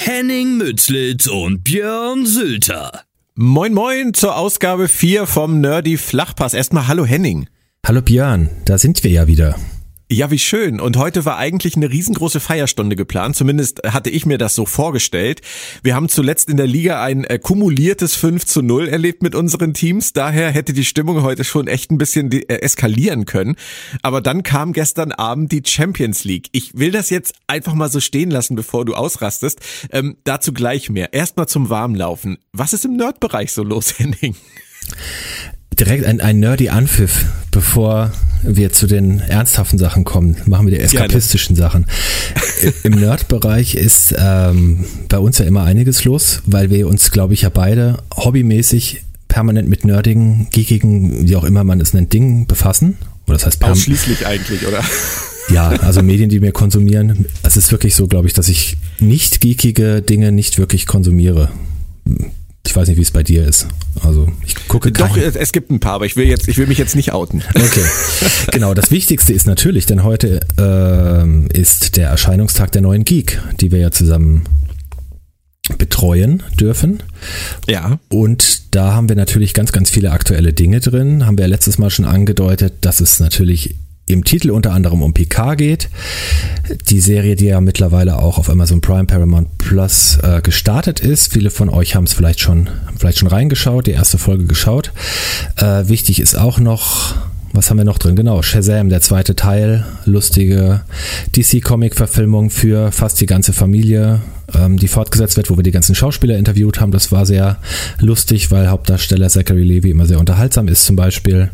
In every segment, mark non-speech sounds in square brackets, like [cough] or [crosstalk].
Henning Mützlitz und Björn Sülter. Moin moin zur Ausgabe 4 vom Nerdy Flachpass. Erstmal hallo Henning. Hallo Björn, da sind wir ja wieder. Ja, wie schön. Und heute war eigentlich eine riesengroße Feierstunde geplant. Zumindest hatte ich mir das so vorgestellt. Wir haben zuletzt in der Liga ein äh, kumuliertes 5 zu 0 erlebt mit unseren Teams. Daher hätte die Stimmung heute schon echt ein bisschen äh, eskalieren können. Aber dann kam gestern Abend die Champions League. Ich will das jetzt einfach mal so stehen lassen, bevor du ausrastest. Ähm, dazu gleich mehr. Erstmal zum Warmlaufen. Was ist im Nerdbereich so los, [laughs] Henning? Direkt ein, ein nerdy Anpfiff, bevor wir zu den ernsthaften Sachen kommen. Machen wir die eskapistischen Gerne. Sachen. Im Nerd-Bereich ist ähm, bei uns ja immer einiges los, weil wir uns, glaube ich, ja beide hobbymäßig permanent mit nerdigen, geekigen, wie auch immer man es nennt, Dingen befassen. Oder das heißt Ausschließlich eigentlich, oder? Ja, also Medien, die wir konsumieren. Es ist wirklich so, glaube ich, dass ich nicht geekige Dinge nicht wirklich konsumiere. Ich weiß nicht, wie es bei dir ist. Also ich gucke Doch, es gibt ein paar, aber ich will jetzt, ich will mich jetzt nicht outen. [laughs] Okay. genau, das Wichtigste ist natürlich, denn heute äh, ist der Erscheinungstag der neuen Geek, die wir ja zusammen betreuen dürfen. Ja. Und da haben wir natürlich ganz, ganz viele aktuelle Dinge drin. Haben wir ja letztes Mal schon angedeutet, dass es natürlich im Titel unter anderem um Picard geht. Die Serie, die ja mittlerweile auch auf Amazon Prime Paramount Plus äh, gestartet ist. Viele von euch haben es vielleicht schon, vielleicht schon reingeschaut, die erste Folge geschaut. Äh, wichtig ist auch noch, was haben wir noch drin? Genau, Shazam, der zweite Teil, lustige DC-Comic-Verfilmung für fast die ganze Familie, ähm, die fortgesetzt wird, wo wir die ganzen Schauspieler interviewt haben. Das war sehr lustig, weil Hauptdarsteller Zachary Levy immer sehr unterhaltsam ist zum Beispiel.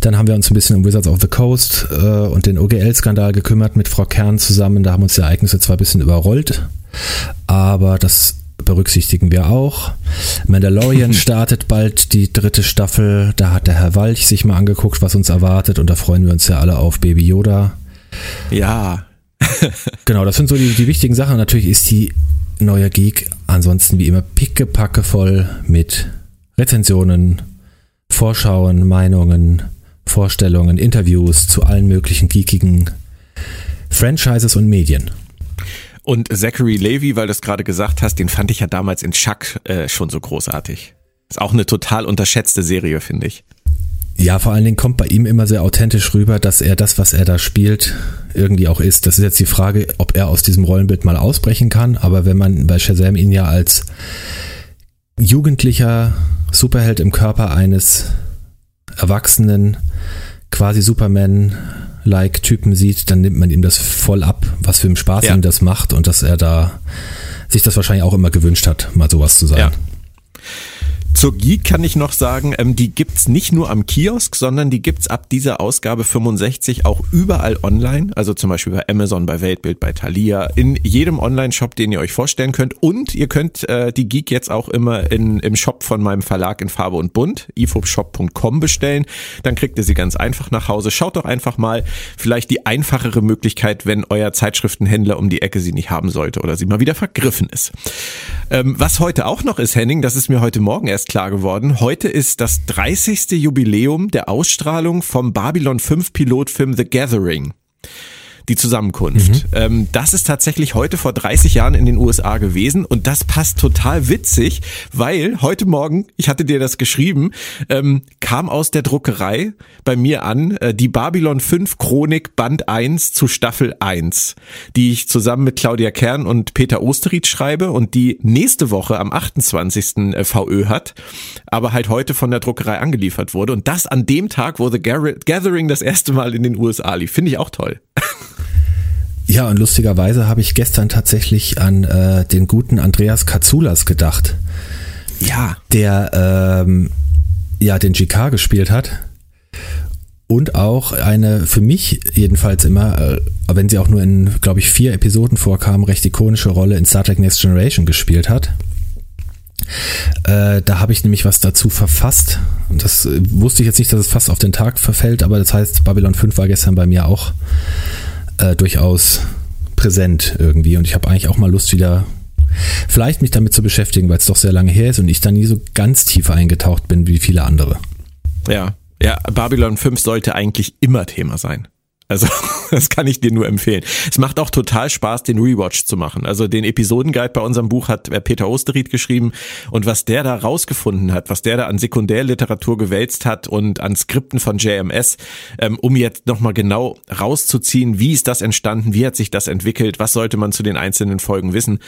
Dann haben wir uns ein bisschen um Wizards of the Coast äh, und den OGL-Skandal gekümmert mit Frau Kern zusammen. Da haben uns die Ereignisse zwar ein bisschen überrollt, aber das berücksichtigen wir auch. Mandalorian [laughs] startet bald die dritte Staffel. Da hat der Herr Walch sich mal angeguckt, was uns erwartet und da freuen wir uns ja alle auf Baby Yoda. Ja. [laughs] genau, das sind so die, die wichtigen Sachen. Natürlich ist die neue Geek ansonsten wie immer pickepacke voll mit Rezensionen, Vorschauen, Meinungen, Vorstellungen, Interviews zu allen möglichen geekigen Franchises und Medien. Und Zachary Levy, weil du es gerade gesagt hast, den fand ich ja damals in Chuck äh, schon so großartig. Ist auch eine total unterschätzte Serie, finde ich. Ja, vor allen Dingen kommt bei ihm immer sehr authentisch rüber, dass er das, was er da spielt, irgendwie auch ist. Das ist jetzt die Frage, ob er aus diesem Rollenbild mal ausbrechen kann. Aber wenn man bei Shazam ihn ja als jugendlicher Superheld im Körper eines erwachsenen, quasi Superman-like Typen sieht, dann nimmt man ihm das voll ab, was für einen Spaß ja. ihm das macht und dass er da sich das wahrscheinlich auch immer gewünscht hat, mal sowas zu sein. Ja. Zur Geek kann ich noch sagen, ähm, die gibt's nicht nur am Kiosk, sondern die gibt's ab dieser Ausgabe 65 auch überall online. Also zum Beispiel bei Amazon, bei Weltbild, bei Thalia, in jedem Online-Shop, den ihr euch vorstellen könnt. Und ihr könnt äh, die Geek jetzt auch immer in, im Shop von meinem Verlag in Farbe und Bunt, ifobshop.com bestellen. Dann kriegt ihr sie ganz einfach nach Hause. Schaut doch einfach mal, vielleicht die einfachere Möglichkeit, wenn euer Zeitschriftenhändler um die Ecke sie nicht haben sollte oder sie mal wieder vergriffen ist. Ähm, was heute auch noch ist, Henning, das ist mir heute Morgen erst klar geworden. Heute ist das 30. Jubiläum der Ausstrahlung vom Babylon 5 Pilotfilm The Gathering die Zusammenkunft. Mhm. Ähm, das ist tatsächlich heute vor 30 Jahren in den USA gewesen und das passt total witzig, weil heute Morgen, ich hatte dir das geschrieben, ähm, kam aus der Druckerei bei mir an äh, die Babylon 5 Chronik Band 1 zu Staffel 1, die ich zusammen mit Claudia Kern und Peter Osterried schreibe und die nächste Woche am 28. Äh, VÖ hat, aber halt heute von der Druckerei angeliefert wurde und das an dem Tag, wo The Gathering das erste Mal in den USA lief. Finde ich auch toll. [laughs] Ja, und lustigerweise habe ich gestern tatsächlich an äh, den guten Andreas Katsoulas gedacht. Ja. Der ähm, ja den GK gespielt hat. Und auch eine, für mich jedenfalls immer, äh, wenn sie auch nur in, glaube ich, vier Episoden vorkam, recht ikonische Rolle in Star Trek Next Generation gespielt hat. Äh, da habe ich nämlich was dazu verfasst. Und das äh, wusste ich jetzt nicht, dass es fast auf den Tag verfällt, aber das heißt, Babylon 5 war gestern bei mir auch äh, durchaus präsent irgendwie. Und ich habe eigentlich auch mal Lust, wieder vielleicht mich damit zu beschäftigen, weil es doch sehr lange her ist und ich da nie so ganz tief eingetaucht bin wie viele andere. Ja, ja, Babylon 5 sollte eigentlich immer Thema sein. Also [laughs] das kann ich dir nur empfehlen. Es macht auch total Spaß, den Rewatch zu machen. Also den Episodenguide bei unserem Buch hat äh, Peter Osterried geschrieben und was der da rausgefunden hat, was der da an Sekundärliteratur gewälzt hat und an Skripten von JMS, ähm, um jetzt nochmal genau rauszuziehen, wie ist das entstanden, wie hat sich das entwickelt, was sollte man zu den einzelnen Folgen wissen.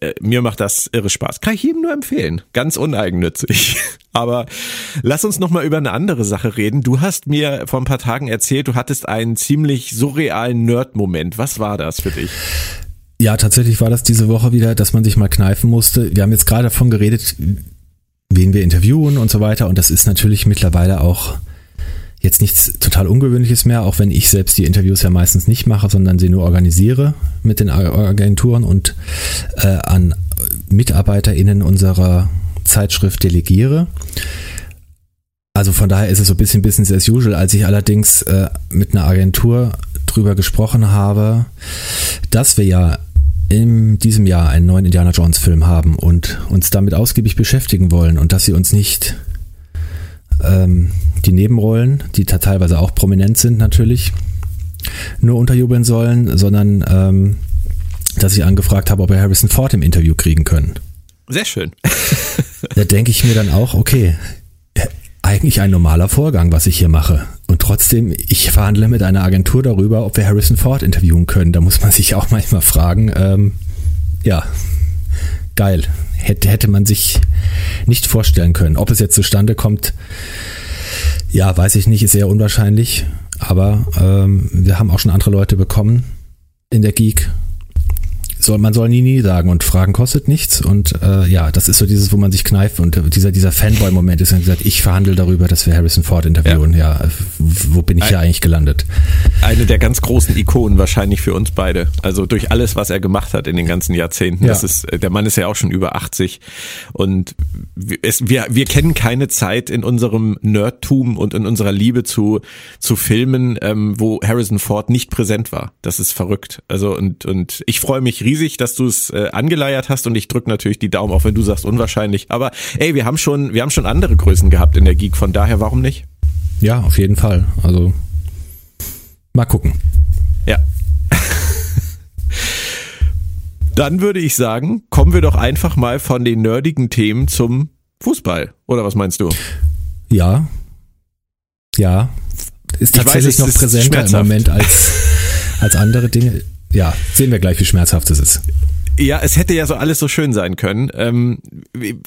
Äh, mir macht das irre Spaß. Kann ich jedem nur empfehlen. Ganz uneigennützig. [laughs] Aber lass uns nochmal über eine andere Sache reden. Du hast mir vor ein paar Tagen erzählt, du hattest einen ziemlich surrealen Nerd-Moment. Was war das für dich? Ja, tatsächlich war das diese Woche wieder, dass man sich mal kneifen musste. Wir haben jetzt gerade davon geredet, wen wir interviewen und so weiter. Und das ist natürlich mittlerweile auch jetzt nichts total Ungewöhnliches mehr, auch wenn ich selbst die Interviews ja meistens nicht mache, sondern sie nur organisiere mit den Agenturen und äh, an MitarbeiterInnen unserer Zeitschrift delegiere. Also von daher ist es so ein bisschen Business as usual. Als ich allerdings äh, mit einer Agentur drüber gesprochen habe, dass wir ja in diesem Jahr einen neuen Indiana Jones Film haben und uns damit ausgiebig beschäftigen wollen und dass sie uns nicht ähm, die Nebenrollen, die teilweise auch prominent sind natürlich, nur unterjubeln sollen, sondern ähm, dass ich angefragt habe, ob wir Harrison Ford im Interview kriegen können. Sehr schön. da denke ich mir dann auch, okay, eigentlich ein normaler Vorgang, was ich hier mache. Und trotzdem, ich verhandle mit einer Agentur darüber, ob wir Harrison Ford interviewen können. Da muss man [laughs] sich auch manchmal fragen, ähm, ja, geil. Hätte, hätte man sich nicht vorstellen können. Ob es jetzt zustande kommt, ja, weiß ich nicht, ist eher unwahrscheinlich. Aber ähm, wir haben auch schon andere Leute bekommen in der Geek soll, man soll nie, nie sagen und Fragen kostet nichts und äh, ja, das ist so dieses, wo man sich kneift und dieser, dieser Fanboy-Moment ist dann gesagt, ich verhandle darüber, dass wir Harrison Ford interviewen. Ja, ja wo bin ich hier eigentlich gelandet? Eine der ganz großen Ikonen wahrscheinlich für uns beide. Also durch alles, was er gemacht hat in den ganzen Jahrzehnten. Ja. Das ist, der Mann ist ja auch schon über 80 und es, wir, wir kennen keine Zeit in unserem Nerdtum und in unserer Liebe zu, zu Filmen, ähm, wo Harrison Ford nicht präsent war. Das ist verrückt. Also und, und ich freue mich riesig riesig, dass du es äh, angeleiert hast und ich drücke natürlich die Daumen, auch wenn du sagst unwahrscheinlich. Aber ey, wir haben schon, wir haben schon andere Größen gehabt in der Geek, von daher warum nicht? Ja, auf jeden Fall. Also mal gucken. Ja. Dann würde ich sagen, kommen wir doch einfach mal von den nerdigen Themen zum Fußball. Oder was meinst du? Ja. Ja. Ist tatsächlich weiß, noch präsenter im Moment als, [laughs] als andere Dinge ja, sehen wir gleich, wie schmerzhaft es ist. Ja, es hätte ja so alles so schön sein können. Ähm,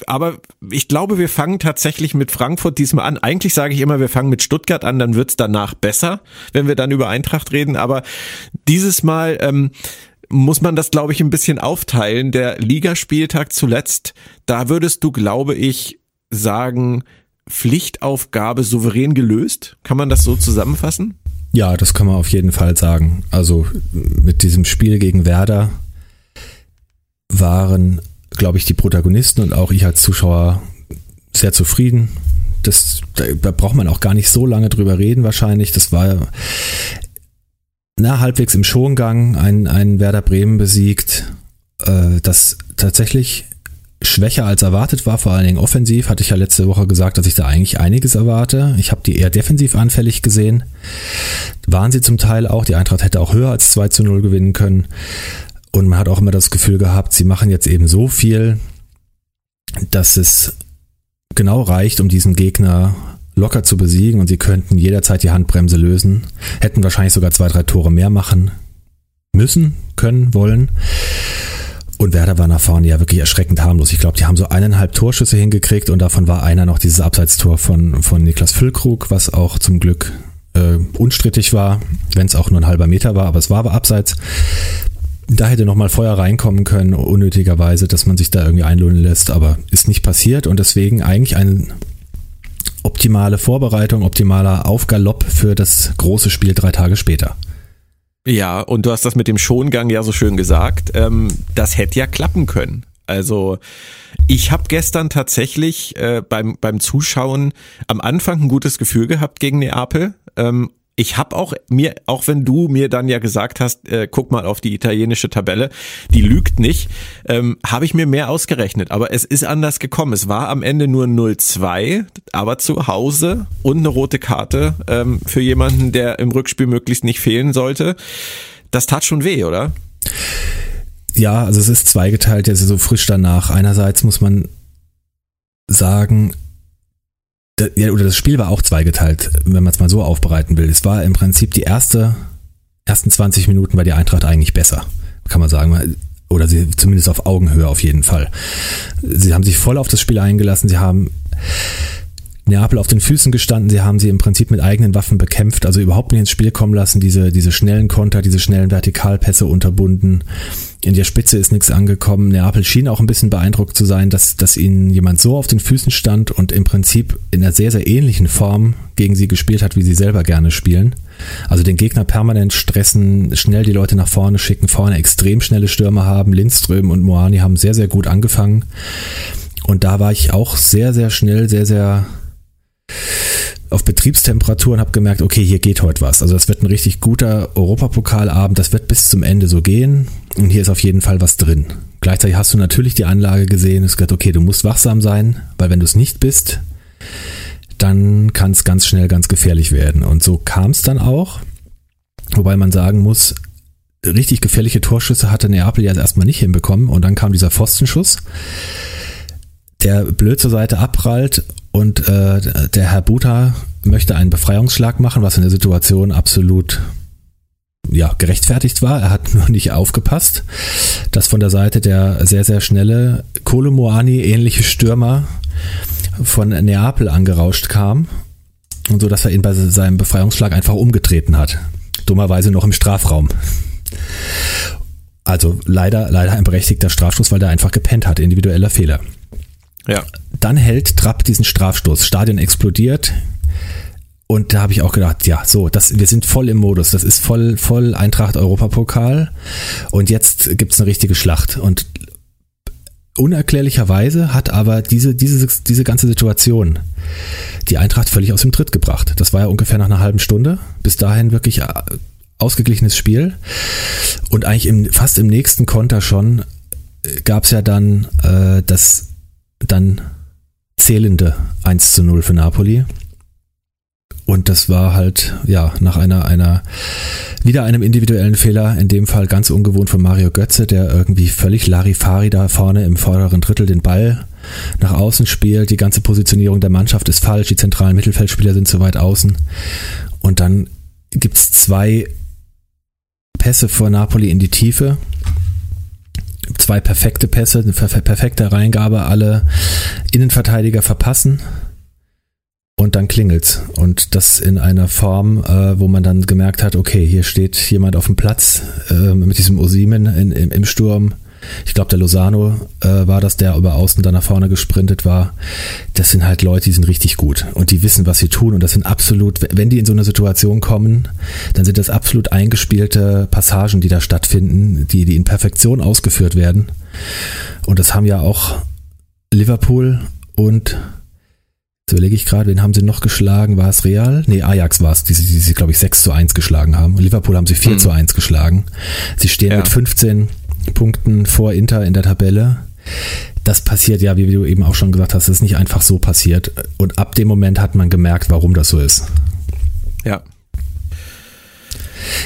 aber ich glaube, wir fangen tatsächlich mit Frankfurt diesmal an. Eigentlich sage ich immer, wir fangen mit Stuttgart an, dann wird's danach besser, wenn wir dann über Eintracht reden. Aber dieses Mal ähm, muss man das, glaube ich, ein bisschen aufteilen. Der Ligaspieltag zuletzt, da würdest du, glaube ich, sagen, Pflichtaufgabe souverän gelöst. Kann man das so zusammenfassen? Ja, das kann man auf jeden Fall sagen. Also mit diesem Spiel gegen Werder waren, glaube ich, die Protagonisten und auch ich als Zuschauer sehr zufrieden. Das, da braucht man auch gar nicht so lange drüber reden wahrscheinlich. Das war na, halbwegs im Schongang ein, ein Werder Bremen besiegt, äh, das tatsächlich schwächer als erwartet war, vor allen Dingen offensiv, hatte ich ja letzte Woche gesagt, dass ich da eigentlich einiges erwarte. Ich habe die eher defensiv anfällig gesehen. Waren sie zum Teil auch. Die Eintracht hätte auch höher als 2 zu 0 gewinnen können. Und man hat auch immer das Gefühl gehabt, sie machen jetzt eben so viel, dass es genau reicht, um diesen Gegner locker zu besiegen und sie könnten jederzeit die Handbremse lösen, hätten wahrscheinlich sogar zwei, drei Tore mehr machen müssen, können, wollen. Und Werder war nach vorne ja wirklich erschreckend harmlos. Ich glaube, die haben so eineinhalb Torschüsse hingekriegt und davon war einer noch dieses Abseitstor von, von Niklas Füllkrug, was auch zum Glück äh, unstrittig war, wenn es auch nur ein halber Meter war, aber es war aber abseits. Da hätte nochmal Feuer reinkommen können, unnötigerweise, dass man sich da irgendwie einlullen lässt, aber ist nicht passiert und deswegen eigentlich eine optimale Vorbereitung, optimaler Aufgalopp für das große Spiel drei Tage später. Ja, und du hast das mit dem Schongang ja so schön gesagt. Ähm, das hätte ja klappen können. Also ich habe gestern tatsächlich äh, beim, beim Zuschauen am Anfang ein gutes Gefühl gehabt gegen Neapel. Ähm, ich habe auch mir, auch wenn du mir dann ja gesagt hast, äh, guck mal auf die italienische Tabelle, die lügt nicht, ähm, habe ich mir mehr ausgerechnet. Aber es ist anders gekommen. Es war am Ende nur 0-2, aber zu Hause und eine rote Karte ähm, für jemanden, der im Rückspiel möglichst nicht fehlen sollte. Das tat schon weh, oder? Ja, also es ist zweigeteilt, jetzt so frisch danach. Einerseits muss man sagen, ja, oder das Spiel war auch zweigeteilt, wenn man es mal so aufbereiten will. Es war im Prinzip die erste, ersten 20 Minuten war die Eintracht eigentlich besser, kann man sagen. Oder sie zumindest auf Augenhöhe auf jeden Fall. Sie haben sich voll auf das Spiel eingelassen, sie haben Neapel auf den Füßen gestanden, sie haben sie im Prinzip mit eigenen Waffen bekämpft, also überhaupt nicht ins Spiel kommen lassen, diese, diese schnellen Konter, diese schnellen Vertikalpässe unterbunden. In der Spitze ist nichts angekommen. Neapel schien auch ein bisschen beeindruckt zu sein, dass, dass ihnen jemand so auf den Füßen stand und im Prinzip in einer sehr, sehr ähnlichen Form gegen sie gespielt hat, wie sie selber gerne spielen. Also den Gegner permanent stressen, schnell die Leute nach vorne schicken, vorne extrem schnelle Stürmer haben. Lindström und Moani haben sehr, sehr gut angefangen. Und da war ich auch sehr, sehr schnell, sehr, sehr auf Betriebstemperatur und habe gemerkt, okay, hier geht heute was. Also das wird ein richtig guter Europapokalabend, das wird bis zum Ende so gehen und hier ist auf jeden Fall was drin. Gleichzeitig hast du natürlich die Anlage gesehen, es gesagt, okay, du musst wachsam sein, weil wenn du es nicht bist, dann kann es ganz schnell ganz gefährlich werden. Und so kam es dann auch, wobei man sagen muss, richtig gefährliche Torschüsse hatte Neapel ja erstmal nicht hinbekommen und dann kam dieser Pfostenschuss der blöd zur Seite abprallt und äh, der Herr Buta möchte einen Befreiungsschlag machen, was in der Situation absolut ja, gerechtfertigt war. Er hat [laughs] nur nicht aufgepasst, dass von der Seite der sehr, sehr schnelle Kolomoani ähnliche Stürmer von Neapel angerauscht kam und so, dass er ihn bei seinem Befreiungsschlag einfach umgetreten hat. Dummerweise noch im Strafraum. Also leider, leider ein berechtigter Strafstoß, weil der einfach gepennt hat, individueller Fehler. Ja. Dann hält Trapp diesen Strafstoß. Stadion explodiert. Und da habe ich auch gedacht, ja, so, das, wir sind voll im Modus. Das ist voll, voll Eintracht Europapokal. Und jetzt gibt's eine richtige Schlacht. Und unerklärlicherweise hat aber diese, diese, diese ganze Situation die Eintracht völlig aus dem Tritt gebracht. Das war ja ungefähr nach einer halben Stunde. Bis dahin wirklich äh, ausgeglichenes Spiel. Und eigentlich im, fast im nächsten Konter schon äh, gab's ja dann äh, das dann zählende 1 zu 0 für Napoli. Und das war halt, ja, nach einer, einer, wieder einem individuellen Fehler, in dem Fall ganz ungewohnt von Mario Götze, der irgendwie völlig Larifari da vorne im vorderen Drittel den Ball nach außen spielt. Die ganze Positionierung der Mannschaft ist falsch, die zentralen Mittelfeldspieler sind zu weit außen. Und dann gibt's zwei Pässe vor Napoli in die Tiefe zwei perfekte Pässe, eine perfekte Reingabe, alle Innenverteidiger verpassen und dann klingelt's. Und das in einer Form, äh, wo man dann gemerkt hat, okay, hier steht jemand auf dem Platz äh, mit diesem Osimen in, im, im Sturm ich glaube, der Lozano äh, war das, der über außen dann nach vorne gesprintet war. Das sind halt Leute, die sind richtig gut und die wissen, was sie tun. Und das sind absolut, wenn die in so eine Situation kommen, dann sind das absolut eingespielte Passagen, die da stattfinden, die, die in Perfektion ausgeführt werden. Und das haben ja auch Liverpool und Jetzt überlege ich gerade, wen haben sie noch geschlagen? War es Real? Nee, Ajax war es, die, die sie, glaube ich, 6 zu 1 geschlagen haben. Und Liverpool haben sie 4 mhm. zu 1 geschlagen. Sie stehen ja. mit 15 Punkten vor Inter in der Tabelle. das passiert ja, wie du eben auch schon gesagt hast, ist nicht einfach so passiert. Und ab dem Moment hat man gemerkt, warum das so ist. Ja.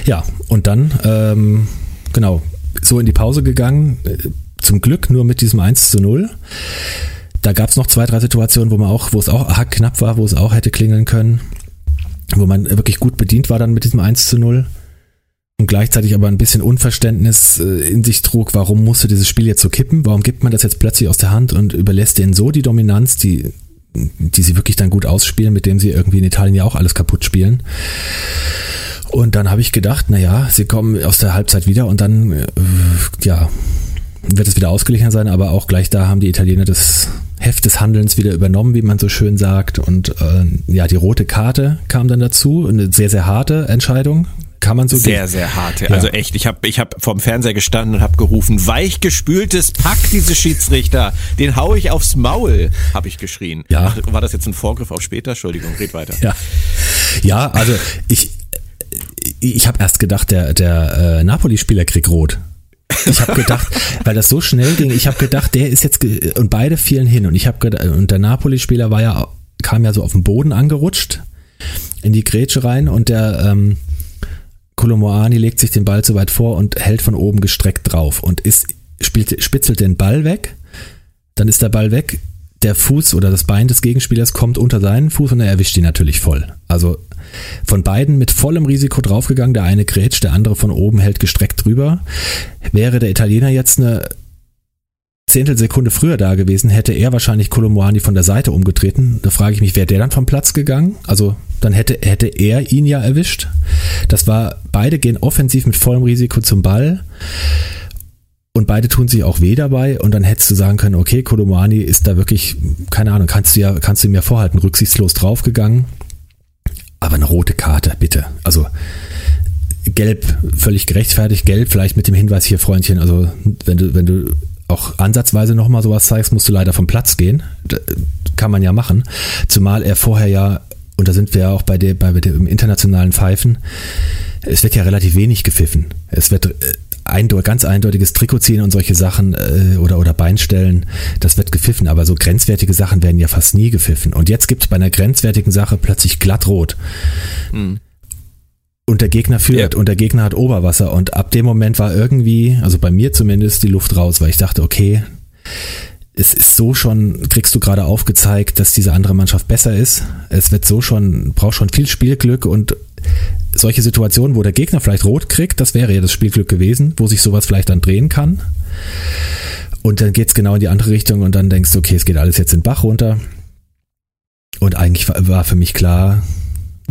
Ja, und dann, ähm, genau, so in die Pause gegangen. Zum Glück nur mit diesem 1 zu 0. Da gab es noch zwei, drei Situationen, wo man auch, wo es auch knapp war, wo es auch hätte klingeln können, wo man wirklich gut bedient war dann mit diesem 1 zu 0 und gleichzeitig aber ein bisschen Unverständnis äh, in sich trug, warum musste dieses Spiel jetzt so kippen? Warum gibt man das jetzt plötzlich aus der Hand und überlässt denen so die Dominanz, die, die sie wirklich dann gut ausspielen, mit dem sie irgendwie in Italien ja auch alles kaputt spielen? Und dann habe ich gedacht, naja, sie kommen aus der Halbzeit wieder und dann, äh, ja, wird es wieder ausgeglichen sein, aber auch gleich da haben die Italiener das Heft des Handelns wieder übernommen, wie man so schön sagt. Und äh, ja, die rote Karte kam dann dazu. Eine sehr, sehr harte Entscheidung. Kann man so Sehr, sehr harte. Ja. Also echt, ich habe ich hab vorm Fernseher gestanden und habe gerufen, weichgespültes Pack, diese Schiedsrichter. Den hau ich aufs Maul, habe ich geschrien. Ja. War das jetzt ein Vorgriff auf später? Entschuldigung, red weiter. Ja, ja also ich, ich habe erst gedacht, der, der äh, Napoli-Spieler kriegt rot. Ich habe gedacht, [laughs] weil das so schnell ging, ich habe gedacht, der ist jetzt und beide fielen hin und ich habe gedacht, und der Napoli-Spieler war ja kam ja so auf den Boden angerutscht in die Grätsche rein und der ähm, Kolomoani legt sich den Ball zu weit vor und hält von oben gestreckt drauf und ist spielt, spitzelt den Ball weg. Dann ist der Ball weg. Der Fuß oder das Bein des Gegenspielers kommt unter seinen Fuß und er erwischt ihn natürlich voll. Also von beiden mit vollem Risiko draufgegangen. Der eine grätscht, der andere von oben hält gestreckt drüber. Wäre der Italiener jetzt eine Zehntelsekunde früher da gewesen, hätte er wahrscheinlich Colomuani von der Seite umgetreten. Da frage ich mich, wäre der dann vom Platz gegangen? Also dann hätte, hätte er ihn ja erwischt. Das war, beide gehen offensiv mit vollem Risiko zum Ball. Und beide tun sich auch weh dabei. Und dann hättest du sagen können, okay, Colomuani ist da wirklich, keine Ahnung, kannst du ja, kannst du mir vorhalten, rücksichtslos draufgegangen. Aber eine rote Karte, bitte. Also gelb, völlig gerechtfertigt, gelb, vielleicht mit dem Hinweis hier, Freundchen, also wenn du, wenn du auch ansatzweise nochmal sowas zeigst, musst du leider vom Platz gehen. kann man ja machen. Zumal er vorher ja, und da sind wir ja auch bei, der, bei dem internationalen Pfeifen, es wird ja relativ wenig gepfiffen. Es wird äh, eindeutig, ganz eindeutiges Trikot ziehen und solche Sachen äh, oder, oder Beinstellen, das wird gepfiffen, aber so grenzwertige Sachen werden ja fast nie gepfiffen. Und jetzt gibt es bei einer grenzwertigen Sache plötzlich glattrot. Mhm. Und der Gegner führt ja. und der Gegner hat Oberwasser. Und ab dem Moment war irgendwie, also bei mir zumindest, die Luft raus, weil ich dachte, okay, es ist so schon, kriegst du gerade aufgezeigt, dass diese andere Mannschaft besser ist. Es wird so schon, braucht schon viel Spielglück und solche Situationen, wo der Gegner vielleicht rot kriegt, das wäre ja das Spielglück gewesen, wo sich sowas vielleicht dann drehen kann. Und dann geht es genau in die andere Richtung und dann denkst du, okay, es geht alles jetzt in den Bach runter. Und eigentlich war für mich klar,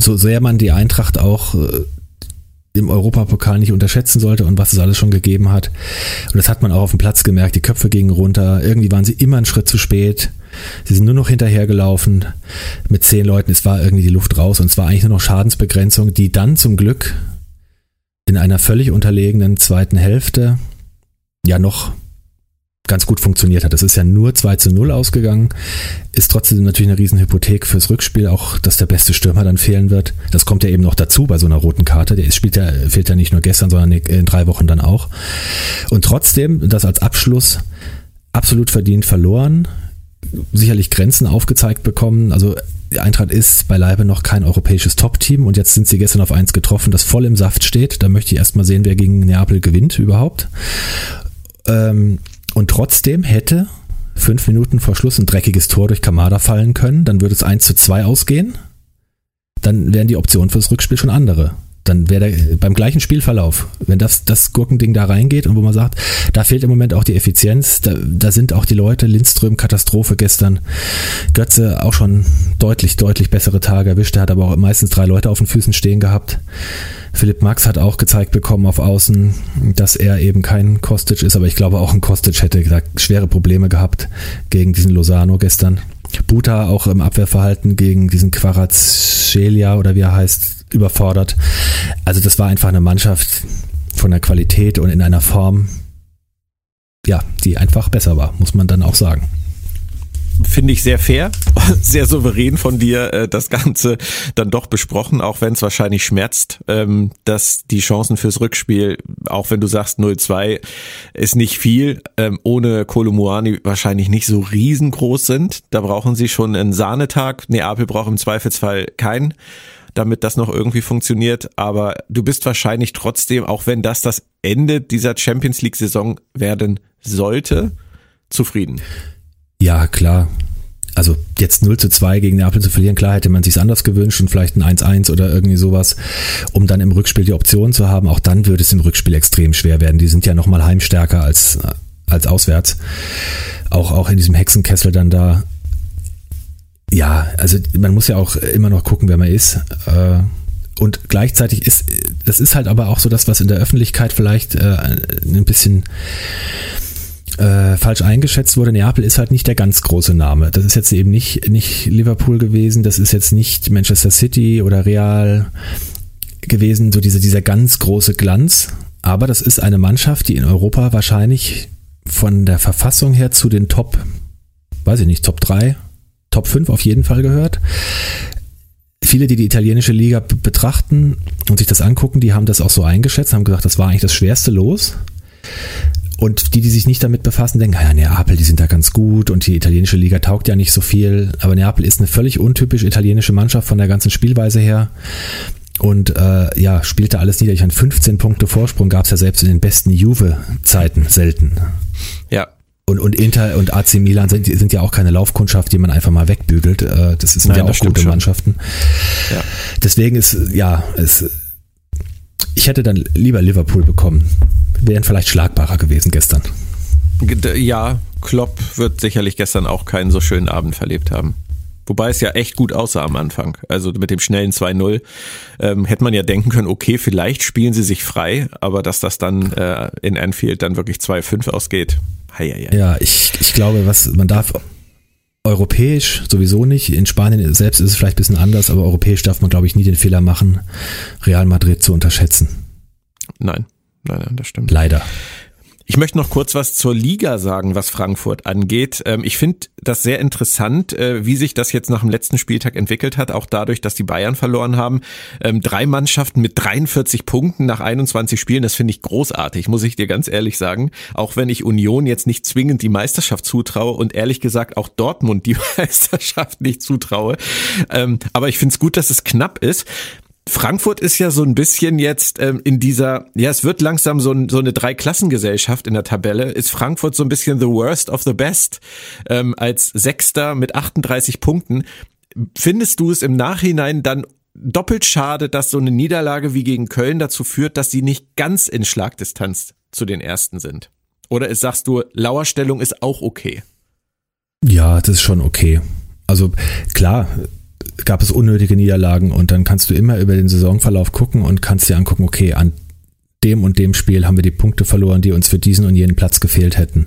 so sehr man die Eintracht auch äh, im Europapokal nicht unterschätzen sollte und was es alles schon gegeben hat. Und das hat man auch auf dem Platz gemerkt. Die Köpfe gingen runter. Irgendwie waren sie immer einen Schritt zu spät. Sie sind nur noch hinterhergelaufen mit zehn Leuten. Es war irgendwie die Luft raus und es war eigentlich nur noch Schadensbegrenzung, die dann zum Glück in einer völlig unterlegenen zweiten Hälfte ja noch ganz gut funktioniert hat. Es ist ja nur 2 zu 0 ausgegangen, ist trotzdem natürlich eine Riesenhypothek fürs Rückspiel, auch dass der beste Stürmer dann fehlen wird. Das kommt ja eben noch dazu bei so einer roten Karte. Der spielt ja, fehlt ja nicht nur gestern, sondern in drei Wochen dann auch. Und trotzdem, das als Abschluss absolut verdient verloren, sicherlich Grenzen aufgezeigt bekommen. Also die Eintracht ist beileibe noch kein europäisches Top-Team und jetzt sind sie gestern auf eins getroffen, das voll im Saft steht. Da möchte ich erstmal sehen, wer gegen Neapel gewinnt überhaupt. Ähm, und trotzdem hätte fünf Minuten vor Schluss ein dreckiges Tor durch Kamada fallen können. Dann würde es 1 zu 2 ausgehen. Dann wären die Optionen fürs Rückspiel schon andere. Dann wäre beim gleichen Spielverlauf, wenn das, das Gurkending da reingeht und wo man sagt, da fehlt im Moment auch die Effizienz, da, da sind auch die Leute, Lindström, Katastrophe gestern, Götze auch schon deutlich, deutlich bessere Tage erwischt, er hat aber auch meistens drei Leute auf den Füßen stehen gehabt. Philipp Max hat auch gezeigt bekommen auf Außen, dass er eben kein Kostic ist, aber ich glaube auch ein Kostic hätte da schwere Probleme gehabt gegen diesen Lozano gestern. Buta auch im Abwehrverhalten gegen diesen Quarazcelia oder wie er heißt, überfordert. Also das war einfach eine Mannschaft von der Qualität und in einer Form, ja, die einfach besser war, muss man dann auch sagen. finde ich sehr fair, [laughs] sehr souverän von dir äh, das Ganze dann doch besprochen, auch wenn es wahrscheinlich schmerzt, ähm, dass die Chancen fürs Rückspiel, auch wenn du sagst 0-2, ist nicht viel, ähm, ohne Kolomuani wahrscheinlich nicht so riesengroß sind. Da brauchen sie schon einen Sahnetag. Neapel braucht im Zweifelsfall keinen damit das noch irgendwie funktioniert. Aber du bist wahrscheinlich trotzdem, auch wenn das das Ende dieser Champions League Saison werden sollte, zufrieden. Ja, klar. Also jetzt 0 zu 2 gegen Neapel zu verlieren, klar hätte man sich anders gewünscht und vielleicht ein 1-1 oder irgendwie sowas, um dann im Rückspiel die Option zu haben. Auch dann würde es im Rückspiel extrem schwer werden. Die sind ja nochmal heimstärker als, als auswärts. Auch, auch in diesem Hexenkessel dann da. Ja, also man muss ja auch immer noch gucken, wer man ist. Äh, und gleichzeitig ist, das ist halt aber auch so das, was in der Öffentlichkeit vielleicht äh, ein bisschen äh, falsch eingeschätzt wurde. Neapel ist halt nicht der ganz große Name. Das ist jetzt eben nicht, nicht Liverpool gewesen, das ist jetzt nicht Manchester City oder Real gewesen, so diese, dieser ganz große Glanz. Aber das ist eine Mannschaft, die in Europa wahrscheinlich von der Verfassung her zu den Top, weiß ich nicht, Top 3, Top 5 auf jeden Fall gehört. Viele, die die italienische Liga betrachten und sich das angucken, die haben das auch so eingeschätzt, haben gesagt, das war eigentlich das schwerste Los. Und die, die sich nicht damit befassen, denken, ja, Neapel, die sind da ganz gut und die italienische Liga taugt ja nicht so viel. Aber Neapel ist eine völlig untypisch italienische Mannschaft von der ganzen Spielweise her. Und äh, ja, spielte alles nieder. Ich meine, 15 Punkte Vorsprung gab es ja selbst in den besten Juve-Zeiten selten. Ja. Und, und Inter und AC Milan sind, sind ja auch keine Laufkundschaft, die man einfach mal wegbügelt. Äh, das sind Nein, ja auch gute schon. Mannschaften. Ja. Deswegen ist, ja, es, ich hätte dann lieber Liverpool bekommen wären vielleicht schlagbarer gewesen gestern. Ja, Klopp wird sicherlich gestern auch keinen so schönen Abend verlebt haben. Wobei es ja echt gut aussah am Anfang. Also mit dem schnellen 2-0 ähm, hätte man ja denken können, okay, vielleicht spielen sie sich frei, aber dass das dann äh, in Anfield dann wirklich 2-5 ausgeht. Hei, hei, hei. Ja, ich, ich glaube, was man darf europäisch sowieso nicht. In Spanien selbst ist es vielleicht ein bisschen anders, aber europäisch darf man, glaube ich, nie den Fehler machen, Real Madrid zu unterschätzen. Nein, Nein, nein, das stimmt. Leider. Ich möchte noch kurz was zur Liga sagen, was Frankfurt angeht. Ähm, ich finde das sehr interessant, äh, wie sich das jetzt nach dem letzten Spieltag entwickelt hat, auch dadurch, dass die Bayern verloren haben. Ähm, drei Mannschaften mit 43 Punkten nach 21 Spielen, das finde ich großartig, muss ich dir ganz ehrlich sagen. Auch wenn ich Union jetzt nicht zwingend die Meisterschaft zutraue und ehrlich gesagt auch Dortmund die [laughs] Meisterschaft nicht zutraue. Ähm, aber ich finde es gut, dass es knapp ist. Frankfurt ist ja so ein bisschen jetzt ähm, in dieser, ja, es wird langsam so, ein, so eine Dreiklassengesellschaft in der Tabelle. Ist Frankfurt so ein bisschen the worst of the best ähm, als Sechster mit 38 Punkten. Findest du es im Nachhinein dann doppelt schade, dass so eine Niederlage wie gegen Köln dazu führt, dass sie nicht ganz in Schlagdistanz zu den Ersten sind? Oder sagst du, Lauerstellung ist auch okay? Ja, das ist schon okay. Also klar, gab es unnötige Niederlagen und dann kannst du immer über den Saisonverlauf gucken und kannst dir angucken, okay, an dem und dem Spiel haben wir die Punkte verloren, die uns für diesen und jenen Platz gefehlt hätten.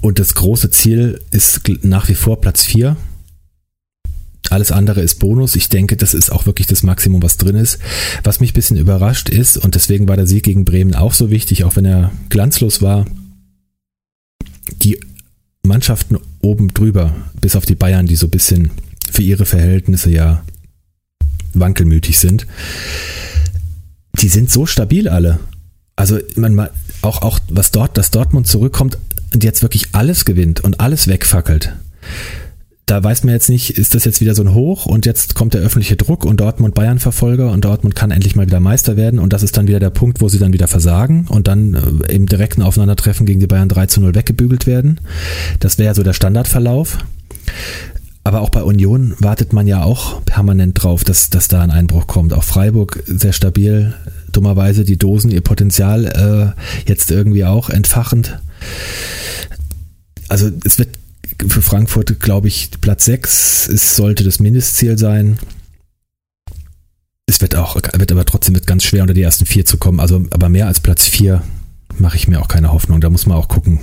Und das große Ziel ist nach wie vor Platz 4. Alles andere ist Bonus. Ich denke, das ist auch wirklich das Maximum, was drin ist. Was mich ein bisschen überrascht ist, und deswegen war der Sieg gegen Bremen auch so wichtig, auch wenn er glanzlos war, die Mannschaften oben drüber, bis auf die Bayern, die so ein bisschen für ihre Verhältnisse ja wankelmütig sind, die sind so stabil alle. Also man auch auch was dort, dass Dortmund zurückkommt und jetzt wirklich alles gewinnt und alles wegfackelt. Da weiß man jetzt nicht, ist das jetzt wieder so ein Hoch und jetzt kommt der öffentliche Druck und Dortmund Bayern Verfolger und Dortmund kann endlich mal wieder Meister werden und das ist dann wieder der Punkt, wo sie dann wieder versagen und dann äh, im direkten Aufeinandertreffen gegen die Bayern 3 zu 0 weggebügelt werden. Das wäre so der Standardverlauf. Aber auch bei Union wartet man ja auch permanent drauf, dass, dass da ein Einbruch kommt. Auch Freiburg sehr stabil, dummerweise die Dosen ihr Potenzial äh, jetzt irgendwie auch entfachend. Also es wird für Frankfurt, glaube ich, Platz 6 es sollte das Mindestziel sein. Es wird auch, wird aber trotzdem wird ganz schwer unter die ersten vier zu kommen. Also, aber mehr als Platz 4 mache ich mir auch keine Hoffnung. Da muss man auch gucken,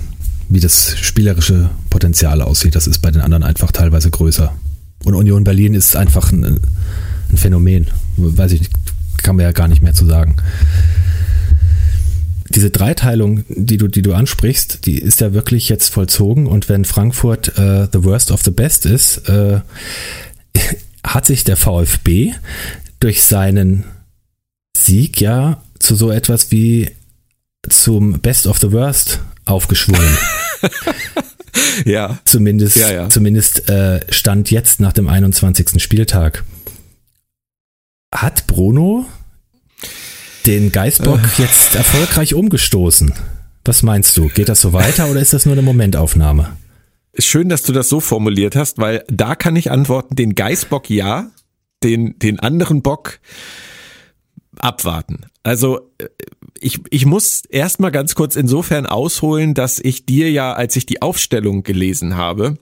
wie das spielerische Potenzial aussieht. Das ist bei den anderen einfach teilweise größer. Und Union Berlin ist einfach ein, ein Phänomen. Weiß ich nicht, kann man ja gar nicht mehr zu sagen. diese Dreiteilung, die du, die du ansprichst, die ist ja wirklich jetzt vollzogen. Und wenn Frankfurt äh, the worst of the best ist, äh, hat sich der VfB durch seinen Sieg ja zu so etwas wie zum Best of the Worst aufgeschwungen. [laughs] ja. Zumindest, ja, ja. zumindest äh, stand jetzt nach dem 21. Spieltag. Hat Bruno den Geißbock äh. jetzt erfolgreich umgestoßen? Was meinst du? Geht das so weiter oder ist das nur eine Momentaufnahme? Schön, dass du das so formuliert hast, weil da kann ich antworten, den Geißbock ja, den, den anderen Bock abwarten. Also äh, ich, ich muss erstmal ganz kurz insofern ausholen, dass ich dir ja, als ich die Aufstellung gelesen habe,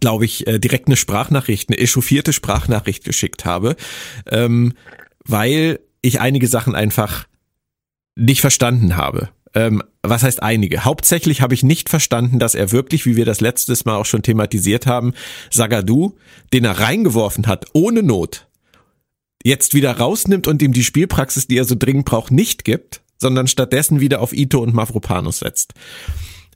glaube ich, äh, direkt eine Sprachnachricht, eine echauffierte Sprachnachricht geschickt habe, ähm, weil ich einige Sachen einfach nicht verstanden habe. Ähm, was heißt einige? Hauptsächlich habe ich nicht verstanden, dass er wirklich, wie wir das letztes Mal auch schon thematisiert haben, Sagadu, den er reingeworfen hat, ohne Not, jetzt wieder rausnimmt und ihm die Spielpraxis, die er so dringend braucht, nicht gibt, sondern stattdessen wieder auf Ito und Mavropanos setzt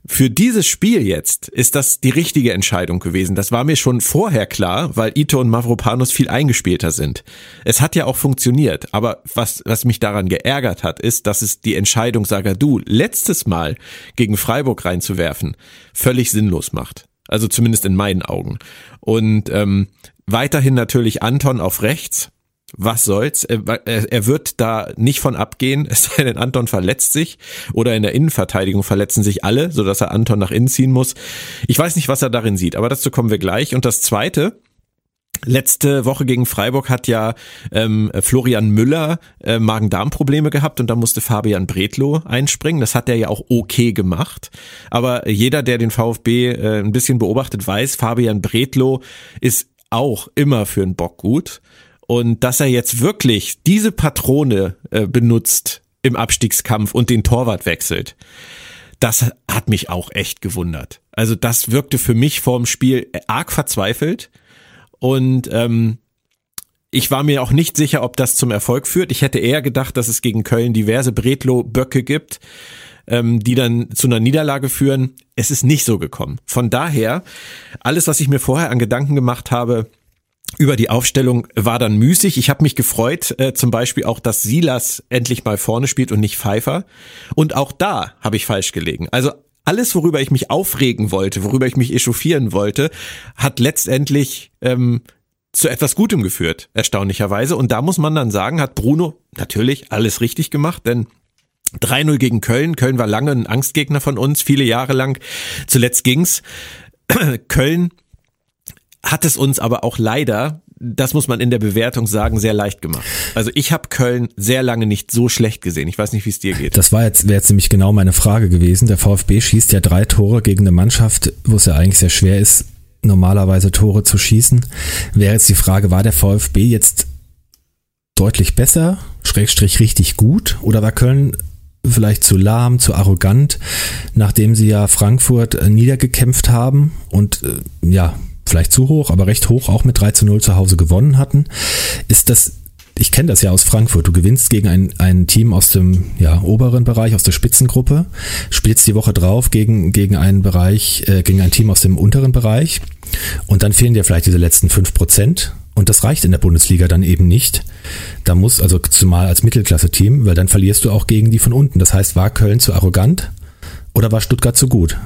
für dieses Spiel jetzt ist das die richtige Entscheidung gewesen. Das war mir schon vorher klar, weil Ito und Mavropanos viel eingespielter sind. Es hat ja auch funktioniert, aber was, was mich daran geärgert hat, ist, dass es die Entscheidung Sagadu letztes Mal gegen Freiburg reinzuwerfen völlig sinnlos macht. Also zumindest in meinen Augen. Und ähm, weiterhin natürlich Anton auf rechts, was soll's? Er, wird da nicht von abgehen, [laughs] es sei denn, Anton verletzt sich oder in der Innenverteidigung verletzen sich alle, sodass er Anton nach innen ziehen muss. Ich weiß nicht, was er darin sieht, aber dazu kommen wir gleich. Und das Zweite, Letzte Woche gegen Freiburg hat ja ähm, Florian Müller äh, Magen-Darm-Probleme gehabt und da musste Fabian Bretlo einspringen. Das hat er ja auch okay gemacht. Aber jeder, der den VfB äh, ein bisschen beobachtet, weiß, Fabian Bretlo ist auch immer für einen Bock gut. Und dass er jetzt wirklich diese Patrone äh, benutzt im Abstiegskampf und den Torwart wechselt, das hat mich auch echt gewundert. Also das wirkte für mich vorm Spiel arg verzweifelt und ähm, ich war mir auch nicht sicher, ob das zum Erfolg führt. Ich hätte eher gedacht, dass es gegen Köln diverse Bretlo-Böcke gibt, ähm, die dann zu einer Niederlage führen. Es ist nicht so gekommen. Von daher, alles, was ich mir vorher an Gedanken gemacht habe, über die Aufstellung war dann müßig. Ich habe mich gefreut, äh, zum Beispiel auch, dass Silas endlich mal vorne spielt und nicht Pfeiffer. Und auch da habe ich falsch gelegen. Also alles, worüber ich mich aufregen wollte, worüber ich mich echauffieren wollte, hat letztendlich ähm, zu etwas Gutem geführt, erstaunlicherweise. Und da muss man dann sagen, hat Bruno natürlich alles richtig gemacht, denn 3-0 gegen Köln. Köln war lange ein Angstgegner von uns, viele Jahre lang. Zuletzt ging's. [clears throat] Köln hat es uns aber auch leider, das muss man in der Bewertung sagen, sehr leicht gemacht. Also ich habe Köln sehr lange nicht so schlecht gesehen. Ich weiß nicht, wie es dir geht. Das war jetzt wäre jetzt nämlich genau meine Frage gewesen. Der VfB schießt ja drei Tore gegen eine Mannschaft, wo es ja eigentlich sehr schwer ist, normalerweise Tore zu schießen. Wäre jetzt die Frage, war der VfB jetzt deutlich besser, Schrägstrich richtig gut, oder war Köln vielleicht zu lahm, zu arrogant, nachdem sie ja Frankfurt äh, niedergekämpft haben und äh, ja, vielleicht zu hoch, aber recht hoch, auch mit 3 zu 0 zu Hause gewonnen hatten, ist das ich kenne das ja aus Frankfurt. Du gewinnst gegen ein, ein Team aus dem ja, oberen Bereich, aus der Spitzengruppe, spielst die Woche drauf gegen, gegen einen Bereich, äh, gegen ein Team aus dem unteren Bereich und dann fehlen dir vielleicht diese letzten fünf Prozent und das reicht in der Bundesliga dann eben nicht. Da muss, also zumal als Mittelklasse-Team, weil dann verlierst du auch gegen die von unten. Das heißt, war Köln zu arrogant oder war Stuttgart zu gut?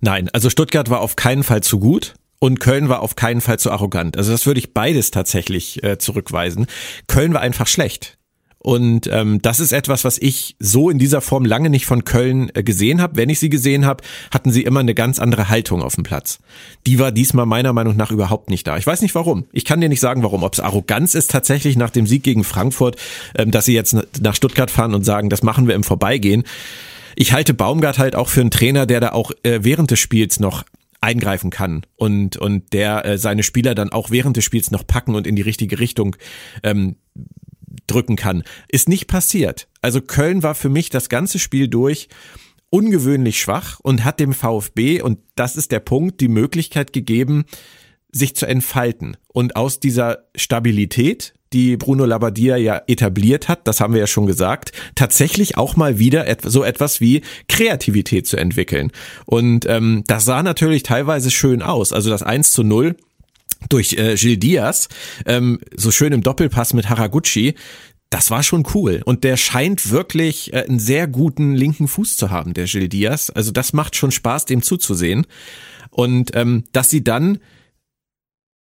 Nein, also Stuttgart war auf keinen Fall zu gut. Und Köln war auf keinen Fall zu arrogant. Also das würde ich beides tatsächlich äh, zurückweisen. Köln war einfach schlecht. Und ähm, das ist etwas, was ich so in dieser Form lange nicht von Köln äh, gesehen habe. Wenn ich sie gesehen habe, hatten sie immer eine ganz andere Haltung auf dem Platz. Die war diesmal meiner Meinung nach überhaupt nicht da. Ich weiß nicht warum. Ich kann dir nicht sagen, warum. Ob es Arroganz ist tatsächlich nach dem Sieg gegen Frankfurt, ähm, dass sie jetzt nach Stuttgart fahren und sagen, das machen wir im Vorbeigehen. Ich halte Baumgart halt auch für einen Trainer, der da auch äh, während des Spiels noch eingreifen kann und, und der äh, seine Spieler dann auch während des Spiels noch packen und in die richtige Richtung ähm, drücken kann. Ist nicht passiert. Also Köln war für mich das ganze Spiel durch ungewöhnlich schwach und hat dem VfB, und das ist der Punkt, die Möglichkeit gegeben, sich zu entfalten und aus dieser Stabilität, die Bruno Labbadia ja etabliert hat, das haben wir ja schon gesagt, tatsächlich auch mal wieder so etwas wie Kreativität zu entwickeln. Und ähm, das sah natürlich teilweise schön aus. Also das 1 zu 0 durch äh, Gil Diaz, ähm, so schön im Doppelpass mit Haraguchi, das war schon cool. Und der scheint wirklich äh, einen sehr guten linken Fuß zu haben, der Gil Diaz. Also das macht schon Spaß, dem zuzusehen. Und ähm, dass sie dann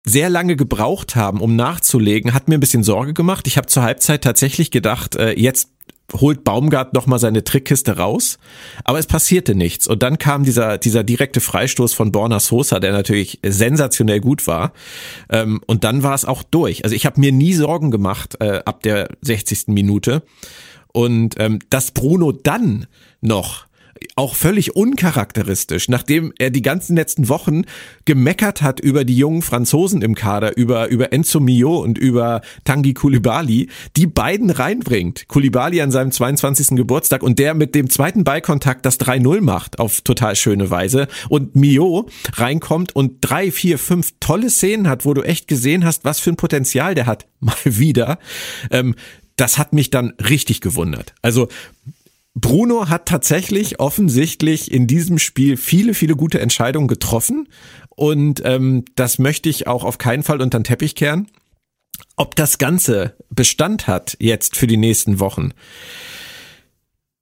sehr lange gebraucht haben, um nachzulegen, hat mir ein bisschen Sorge gemacht. Ich habe zur Halbzeit tatsächlich gedacht, äh, jetzt holt Baumgart noch mal seine Trickkiste raus, aber es passierte nichts und dann kam dieser dieser direkte Freistoß von Borna Sosa, der natürlich sensationell gut war ähm, und dann war es auch durch. Also ich habe mir nie Sorgen gemacht äh, ab der 60. Minute und ähm, dass Bruno dann noch auch völlig uncharakteristisch, nachdem er die ganzen letzten Wochen gemeckert hat über die jungen Franzosen im Kader, über, über Enzo Mio und über Tanguy Koulibaly, die beiden reinbringt. Koulibaly an seinem 22. Geburtstag und der mit dem zweiten Ballkontakt das 3-0 macht auf total schöne Weise und Mio reinkommt und drei, vier, fünf tolle Szenen hat, wo du echt gesehen hast, was für ein Potenzial der hat, [laughs] mal wieder. Ähm, das hat mich dann richtig gewundert. Also Bruno hat tatsächlich offensichtlich in diesem Spiel viele, viele gute Entscheidungen getroffen und ähm, das möchte ich auch auf keinen Fall unter den Teppich kehren. Ob das Ganze Bestand hat jetzt für die nächsten Wochen,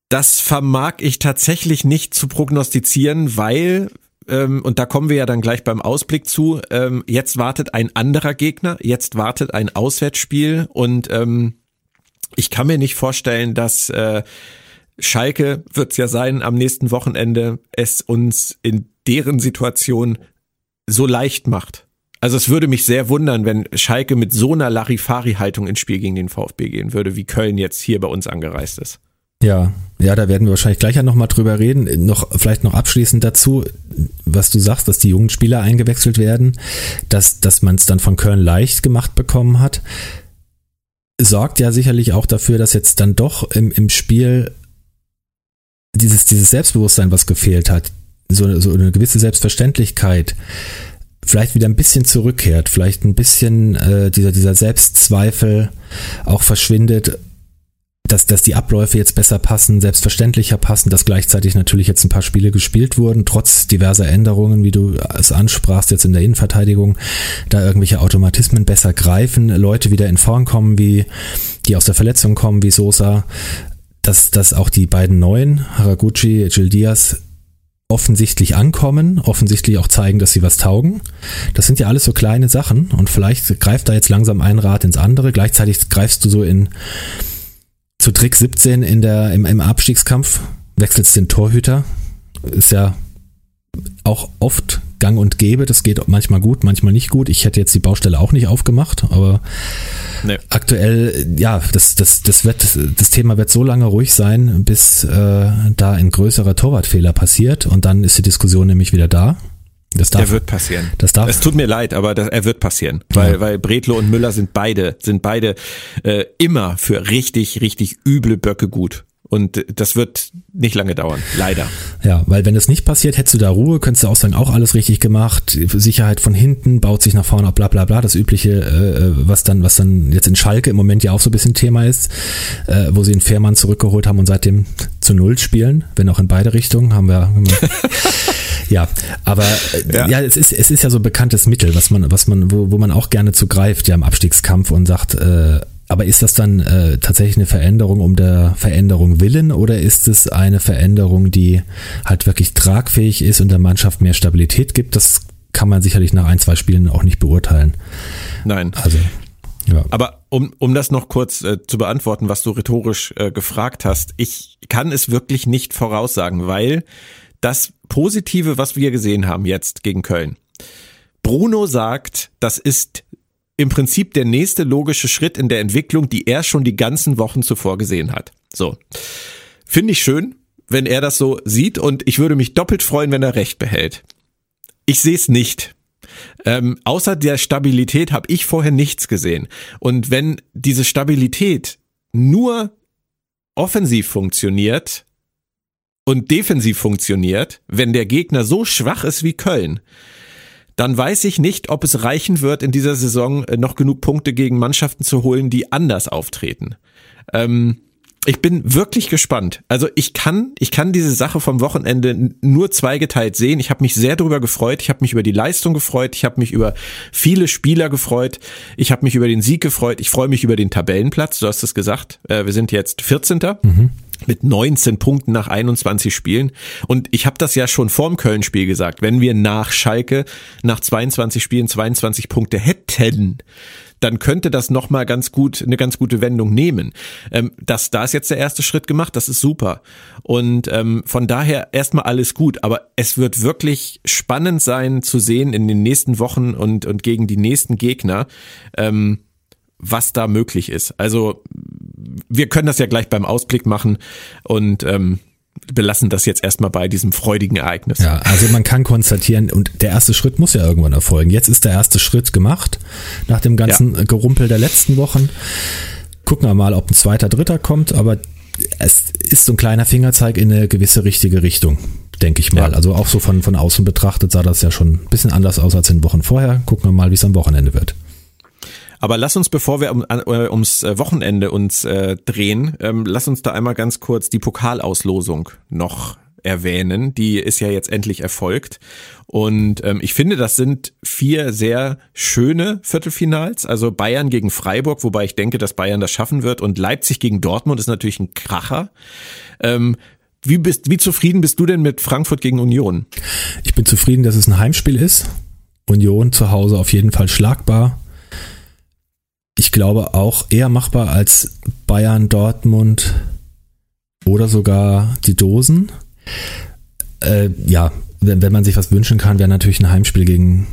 das vermag ich tatsächlich nicht zu prognostizieren, weil ähm, und da kommen wir ja dann gleich beim Ausblick zu. Ähm, jetzt wartet ein anderer Gegner, jetzt wartet ein Auswärtsspiel und ähm, ich kann mir nicht vorstellen, dass äh, Schalke wird's ja sein am nächsten Wochenende, es uns in deren Situation so leicht macht. Also es würde mich sehr wundern, wenn Schalke mit so einer Larifari-Haltung ins Spiel gegen den VfB gehen würde, wie Köln jetzt hier bei uns angereist ist. Ja, ja, da werden wir wahrscheinlich gleich ja nochmal drüber reden. Noch, vielleicht noch abschließend dazu, was du sagst, dass die jungen Spieler eingewechselt werden, dass, dass man es dann von Köln leicht gemacht bekommen hat, sorgt ja sicherlich auch dafür, dass jetzt dann doch im, im Spiel dieses, dieses Selbstbewusstsein, was gefehlt hat, so, so eine gewisse Selbstverständlichkeit, vielleicht wieder ein bisschen zurückkehrt, vielleicht ein bisschen äh, dieser, dieser Selbstzweifel auch verschwindet, dass, dass die Abläufe jetzt besser passen, selbstverständlicher passen, dass gleichzeitig natürlich jetzt ein paar Spiele gespielt wurden, trotz diverser Änderungen, wie du es ansprachst, jetzt in der Innenverteidigung, da irgendwelche Automatismen besser greifen, Leute wieder in Form kommen, wie die aus der Verletzung kommen, wie Sosa, dass, dass auch die beiden neuen, Haraguchi, Gil Diaz, offensichtlich ankommen, offensichtlich auch zeigen, dass sie was taugen. Das sind ja alles so kleine Sachen und vielleicht greift da jetzt langsam ein Rad ins andere. Gleichzeitig greifst du so in zu Trick 17 in der, im, im Abstiegskampf, wechselst den Torhüter. Ist ja auch oft gang und gäbe. Das geht manchmal gut, manchmal nicht gut. Ich hätte jetzt die Baustelle auch nicht aufgemacht, aber nee. aktuell, ja, das, das, das, wird, das Thema wird so lange ruhig sein, bis äh, da ein größerer Torwartfehler passiert und dann ist die Diskussion nämlich wieder da. Das darf, er wird passieren. Das darf. Es tut mir leid, aber das, er wird passieren, weil ja. weil Bretlo und Müller sind beide sind beide äh, immer für richtig richtig üble Böcke gut. Und das wird nicht lange dauern, leider. Ja, weil wenn das nicht passiert, hättest du da Ruhe, könntest du auch sagen, auch alles richtig gemacht, Sicherheit von hinten, baut sich nach vorne, bla bla bla, das übliche, äh, was dann, was dann jetzt in Schalke im Moment ja auch so ein bisschen Thema ist, äh, wo sie einen Fährmann zurückgeholt haben und seitdem zu Null spielen, wenn auch in beide Richtungen, haben wir. [laughs] ja, aber äh, ja. ja, es ist es ist ja so ein bekanntes Mittel, was man was man wo, wo man auch gerne zugreift ja im Abstiegskampf und sagt äh, aber ist das dann äh, tatsächlich eine Veränderung um der Veränderung willen oder ist es eine Veränderung, die halt wirklich tragfähig ist und der Mannschaft mehr Stabilität gibt? Das kann man sicherlich nach ein, zwei Spielen auch nicht beurteilen. Nein. Also, ja. Aber um, um das noch kurz äh, zu beantworten, was du rhetorisch äh, gefragt hast, ich kann es wirklich nicht voraussagen, weil das Positive, was wir gesehen haben jetzt gegen Köln, Bruno sagt, das ist im Prinzip der nächste logische Schritt in der Entwicklung, die er schon die ganzen Wochen zuvor gesehen hat. So. Finde ich schön, wenn er das so sieht und ich würde mich doppelt freuen, wenn er recht behält. Ich sehe es nicht. Ähm, außer der Stabilität habe ich vorher nichts gesehen. Und wenn diese Stabilität nur offensiv funktioniert und defensiv funktioniert, wenn der Gegner so schwach ist wie Köln, dann weiß ich nicht, ob es reichen wird, in dieser Saison äh, noch genug Punkte gegen Mannschaften zu holen, die anders auftreten. Ähm, ich bin wirklich gespannt. Also ich kann, ich kann diese Sache vom Wochenende nur zweigeteilt sehen. Ich habe mich sehr darüber gefreut. Ich habe mich über die Leistung gefreut. Ich habe mich über viele Spieler gefreut. Ich habe mich über den Sieg gefreut. Ich freue mich über den Tabellenplatz. Du hast es gesagt. Äh, wir sind jetzt 14. Mhm mit 19 Punkten nach 21 Spielen. Und ich habe das ja schon vorm Köln-Spiel gesagt, wenn wir nach Schalke nach 22 Spielen 22 Punkte hätten, dann könnte das nochmal ganz gut, eine ganz gute Wendung nehmen. Ähm, das, da ist jetzt der erste Schritt gemacht, das ist super. Und ähm, von daher erstmal alles gut, aber es wird wirklich spannend sein zu sehen in den nächsten Wochen und, und gegen die nächsten Gegner, ähm, was da möglich ist. Also wir können das ja gleich beim Ausblick machen und ähm, belassen das jetzt erstmal bei diesem freudigen Ereignis. Ja, also man kann konstatieren, und der erste Schritt muss ja irgendwann erfolgen. Jetzt ist der erste Schritt gemacht, nach dem ganzen ja. Gerumpel der letzten Wochen. Gucken wir mal, ob ein zweiter, dritter kommt, aber es ist so ein kleiner Fingerzeig in eine gewisse richtige Richtung, denke ich mal. Ja. Also auch so von, von außen betrachtet sah das ja schon ein bisschen anders aus als in Wochen vorher. Gucken wir mal, wie es am Wochenende wird. Aber lass uns, bevor wir um, äh, ums äh, Wochenende uns äh, drehen, ähm, lass uns da einmal ganz kurz die Pokalauslosung noch erwähnen. Die ist ja jetzt endlich erfolgt. Und ähm, ich finde, das sind vier sehr schöne Viertelfinals. Also Bayern gegen Freiburg, wobei ich denke, dass Bayern das schaffen wird. Und Leipzig gegen Dortmund ist natürlich ein Kracher. Ähm, wie, bist, wie zufrieden bist du denn mit Frankfurt gegen Union? Ich bin zufrieden, dass es ein Heimspiel ist. Union zu Hause auf jeden Fall schlagbar ich glaube auch eher machbar als Bayern, Dortmund oder sogar die Dosen. Äh, ja, wenn, wenn man sich was wünschen kann, wäre natürlich ein Heimspiel gegen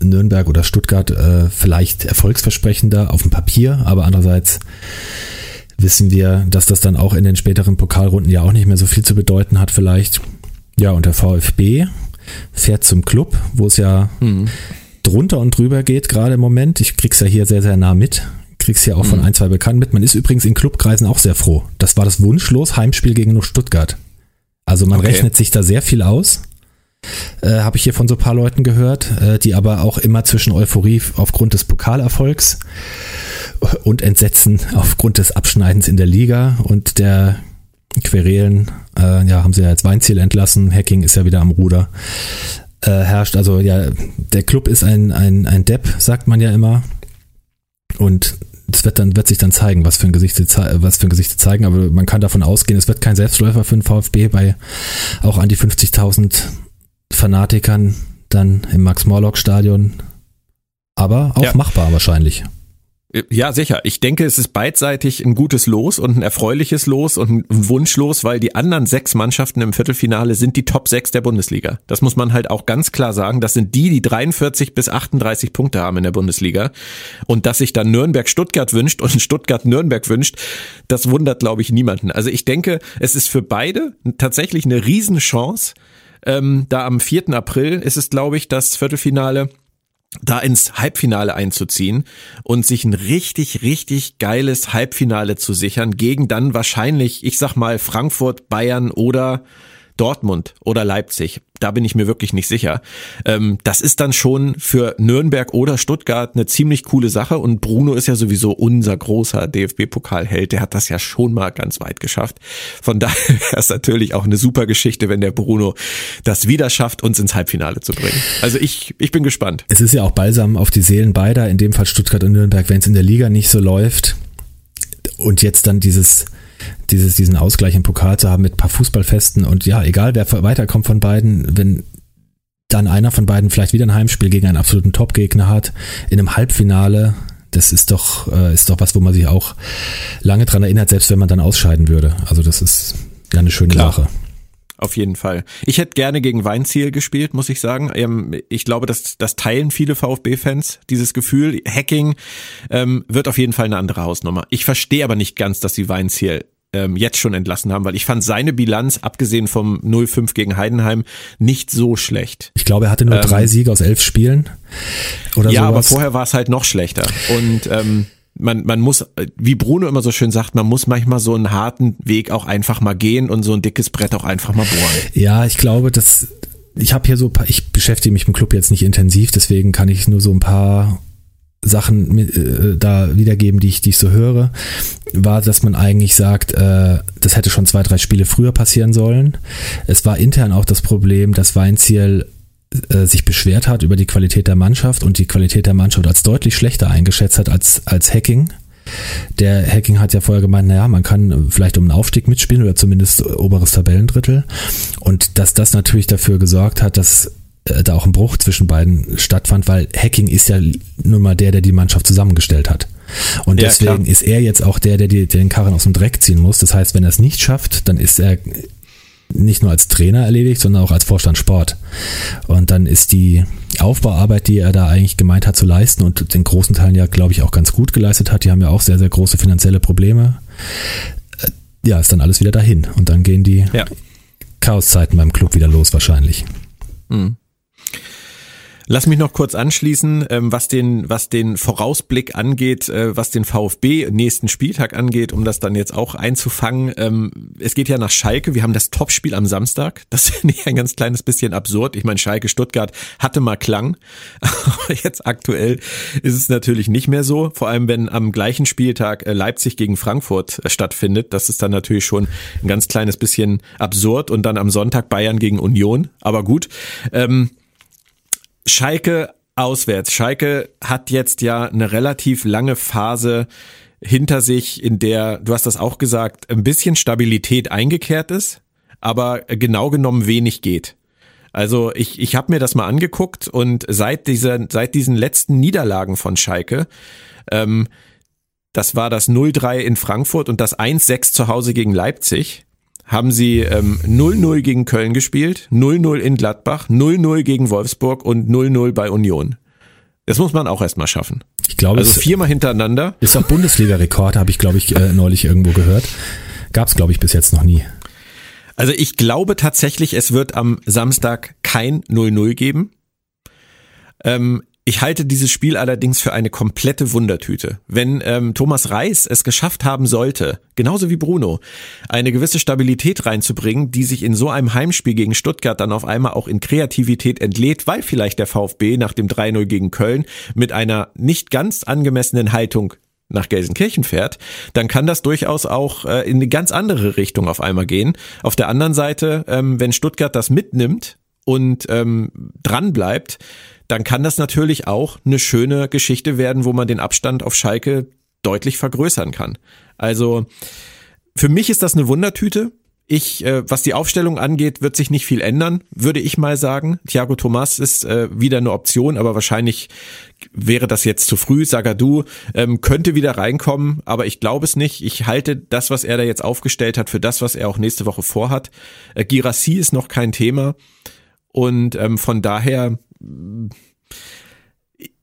Nürnberg oder Stuttgart äh, vielleicht erfolgsversprechender auf dem Papier, aber andererseits wissen wir, dass das dann auch in den späteren Pokalrunden ja auch nicht mehr so viel zu bedeuten hat vielleicht. Ja, und der VfB fährt zum Club, wo es ja mhm drunter und drüber geht, gerade im Moment. Ich krieg's ja hier sehr, sehr nah mit. Krieg's ja auch mhm. von ein, zwei Bekannten mit. Man ist übrigens in Clubkreisen auch sehr froh. Das war das wunschlos Heimspiel gegen Stuttgart. Also man okay. rechnet sich da sehr viel aus. Äh, Habe ich hier von so ein paar Leuten gehört, äh, die aber auch immer zwischen Euphorie aufgrund des Pokalerfolgs und Entsetzen aufgrund des Abschneidens in der Liga und der Querelen, äh, ja, haben sie ja jetzt Weinziel entlassen, Hacking ist ja wieder am Ruder äh, herrscht. Also ja, der Club ist ein, ein, ein Depp, sagt man ja immer. Und es wird dann wird sich dann zeigen, was für ein Gesicht sie, was für ein Gesicht sie zeigen, aber man kann davon ausgehen, es wird kein Selbstläufer für den VfB bei auch an die 50.000 Fanatikern dann im Max-Morlock-Stadion, aber auch ja. machbar wahrscheinlich. Ja, sicher. Ich denke, es ist beidseitig ein gutes Los und ein erfreuliches Los und ein Wunschlos, weil die anderen sechs Mannschaften im Viertelfinale sind die Top sechs der Bundesliga. Das muss man halt auch ganz klar sagen. Das sind die, die 43 bis 38 Punkte haben in der Bundesliga. Und dass sich dann Nürnberg Stuttgart wünscht und Stuttgart Nürnberg wünscht, das wundert, glaube ich, niemanden. Also ich denke, es ist für beide tatsächlich eine Riesenchance. Ähm, da am 4. April ist es, glaube ich, das Viertelfinale da ins Halbfinale einzuziehen und sich ein richtig, richtig geiles Halbfinale zu sichern gegen dann wahrscheinlich, ich sag mal, Frankfurt, Bayern oder Dortmund oder Leipzig. Da bin ich mir wirklich nicht sicher. Ähm, das ist dann schon für Nürnberg oder Stuttgart eine ziemlich coole Sache und Bruno ist ja sowieso unser großer DFB-Pokalheld. Der hat das ja schon mal ganz weit geschafft. Von [laughs] daher wäre es natürlich auch eine super Geschichte, wenn der Bruno das wieder schafft, uns ins Halbfinale zu bringen. Also ich, ich bin gespannt. Es ist ja auch balsam auf die Seelen beider, in dem Fall Stuttgart und Nürnberg, wenn es in der Liga nicht so läuft und jetzt dann dieses dieses, diesen Ausgleich im Pokal zu haben mit ein paar Fußballfesten und ja, egal wer weiterkommt von beiden, wenn dann einer von beiden vielleicht wieder ein Heimspiel gegen einen absoluten Top-Gegner hat, in einem Halbfinale, das ist doch, äh, ist doch was, wo man sich auch lange dran erinnert, selbst wenn man dann ausscheiden würde. Also das ist ja eine schöne Klar. Sache. Auf jeden Fall. Ich hätte gerne gegen Weinziel gespielt, muss ich sagen. Ähm, ich glaube, das, das teilen viele VfB-Fans, dieses Gefühl. Hacking ähm, wird auf jeden Fall eine andere Hausnummer. Ich verstehe aber nicht ganz, dass sie Weinziel ähm, jetzt schon entlassen haben, weil ich fand seine Bilanz, abgesehen vom 0-5 gegen Heidenheim, nicht so schlecht. Ich glaube, er hatte nur ähm, drei Siege aus elf Spielen. Oder ja, sowas. aber vorher war es halt noch schlechter. Und ähm, man, man muss, wie Bruno immer so schön sagt, man muss manchmal so einen harten Weg auch einfach mal gehen und so ein dickes Brett auch einfach mal bohren. Ja, ich glaube, dass ich habe hier so, ich beschäftige mich mit dem Club jetzt nicht intensiv, deswegen kann ich nur so ein paar Sachen äh, da wiedergeben, die ich, die ich so höre, war, dass man eigentlich sagt, äh, das hätte schon zwei, drei Spiele früher passieren sollen. Es war intern auch das Problem, dass Weinziel äh, sich beschwert hat über die Qualität der Mannschaft und die Qualität der Mannschaft als deutlich schlechter eingeschätzt hat als, als Hacking. Der Hacking hat ja vorher gemeint, naja, man kann vielleicht um einen Aufstieg mitspielen oder zumindest oberes Tabellendrittel. Und dass das natürlich dafür gesorgt hat, dass da auch ein Bruch zwischen beiden stattfand, weil Hacking ist ja nun mal der, der die Mannschaft zusammengestellt hat. Und ja, deswegen klar. ist er jetzt auch der, der die, den Karren aus dem Dreck ziehen muss. Das heißt, wenn er es nicht schafft, dann ist er nicht nur als Trainer erledigt, sondern auch als Vorstand Sport. Und dann ist die Aufbauarbeit, die er da eigentlich gemeint hat zu leisten und den großen Teilen ja, glaube ich, auch ganz gut geleistet hat, die haben ja auch sehr, sehr große finanzielle Probleme. Äh, ja, ist dann alles wieder dahin. Und dann gehen die ja. Chaoszeiten beim Club wieder los wahrscheinlich. Mhm. Lass mich noch kurz anschließen, ähm, was den, was den Vorausblick angeht, äh, was den VfB nächsten Spieltag angeht, um das dann jetzt auch einzufangen. Ähm, es geht ja nach Schalke. Wir haben das Topspiel am Samstag. Das [laughs] finde ich ein ganz kleines bisschen absurd. Ich meine, Schalke Stuttgart hatte mal Klang, [laughs] aber jetzt aktuell ist es natürlich nicht mehr so. Vor allem, wenn am gleichen Spieltag äh, Leipzig gegen Frankfurt äh, stattfindet. Das ist dann natürlich schon ein ganz kleines bisschen absurd. Und dann am Sonntag Bayern gegen Union. Aber gut. Ähm, Schalke auswärts. Schalke hat jetzt ja eine relativ lange Phase hinter sich, in der, du hast das auch gesagt, ein bisschen Stabilität eingekehrt ist, aber genau genommen wenig geht. Also ich, ich habe mir das mal angeguckt und seit dieser, seit diesen letzten Niederlagen von Schalke, ähm, das war das 0-3 in Frankfurt und das 1-6 zu Hause gegen Leipzig, haben sie ähm, 0-0 gegen Köln gespielt, 0-0 in Gladbach, 0-0 gegen Wolfsburg und 0-0 bei Union. Das muss man auch erstmal schaffen. Ich glaube, also viermal hintereinander. Ist auch Bundesliga-Rekord, habe ich, glaube ich, äh, neulich irgendwo gehört. Gab es, glaube ich, bis jetzt noch nie. Also ich glaube tatsächlich, es wird am Samstag kein 0-0 geben. Ähm, ich halte dieses Spiel allerdings für eine komplette Wundertüte. Wenn ähm, Thomas Reis es geschafft haben sollte, genauso wie Bruno, eine gewisse Stabilität reinzubringen, die sich in so einem Heimspiel gegen Stuttgart dann auf einmal auch in Kreativität entlädt, weil vielleicht der VfB nach dem 3-0 gegen Köln mit einer nicht ganz angemessenen Haltung nach Gelsenkirchen fährt, dann kann das durchaus auch äh, in eine ganz andere Richtung auf einmal gehen. Auf der anderen Seite, ähm, wenn Stuttgart das mitnimmt und ähm, dran bleibt, dann kann das natürlich auch eine schöne Geschichte werden, wo man den Abstand auf Schalke deutlich vergrößern kann. Also für mich ist das eine Wundertüte. Ich, äh, was die Aufstellung angeht, wird sich nicht viel ändern, würde ich mal sagen. Thiago Thomas ist äh, wieder eine Option, aber wahrscheinlich wäre das jetzt zu früh. Sagadu ähm, könnte wieder reinkommen, aber ich glaube es nicht. Ich halte das, was er da jetzt aufgestellt hat, für das, was er auch nächste Woche vorhat. Äh, Girassi ist noch kein Thema. Und ähm, von daher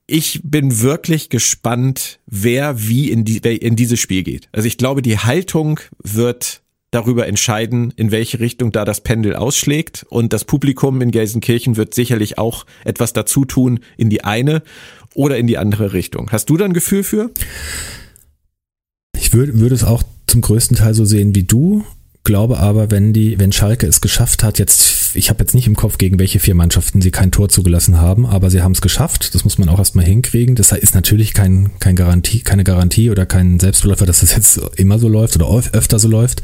ich bin wirklich gespannt, wer wie in, die, in dieses Spiel geht. Also ich glaube, die Haltung wird darüber entscheiden, in welche Richtung da das Pendel ausschlägt. Und das Publikum in Gelsenkirchen wird sicherlich auch etwas dazu tun in die eine oder in die andere Richtung. Hast du da ein Gefühl für? Ich würde, würde es auch zum größten Teil so sehen wie du glaube aber, wenn die, wenn Schalke es geschafft hat, jetzt, ich habe jetzt nicht im Kopf, gegen welche vier Mannschaften sie kein Tor zugelassen haben, aber sie haben es geschafft. Das muss man auch erstmal hinkriegen. Das ist natürlich kein, kein Garantie, keine Garantie oder kein Selbstläufer, dass das jetzt immer so läuft oder öfter so läuft.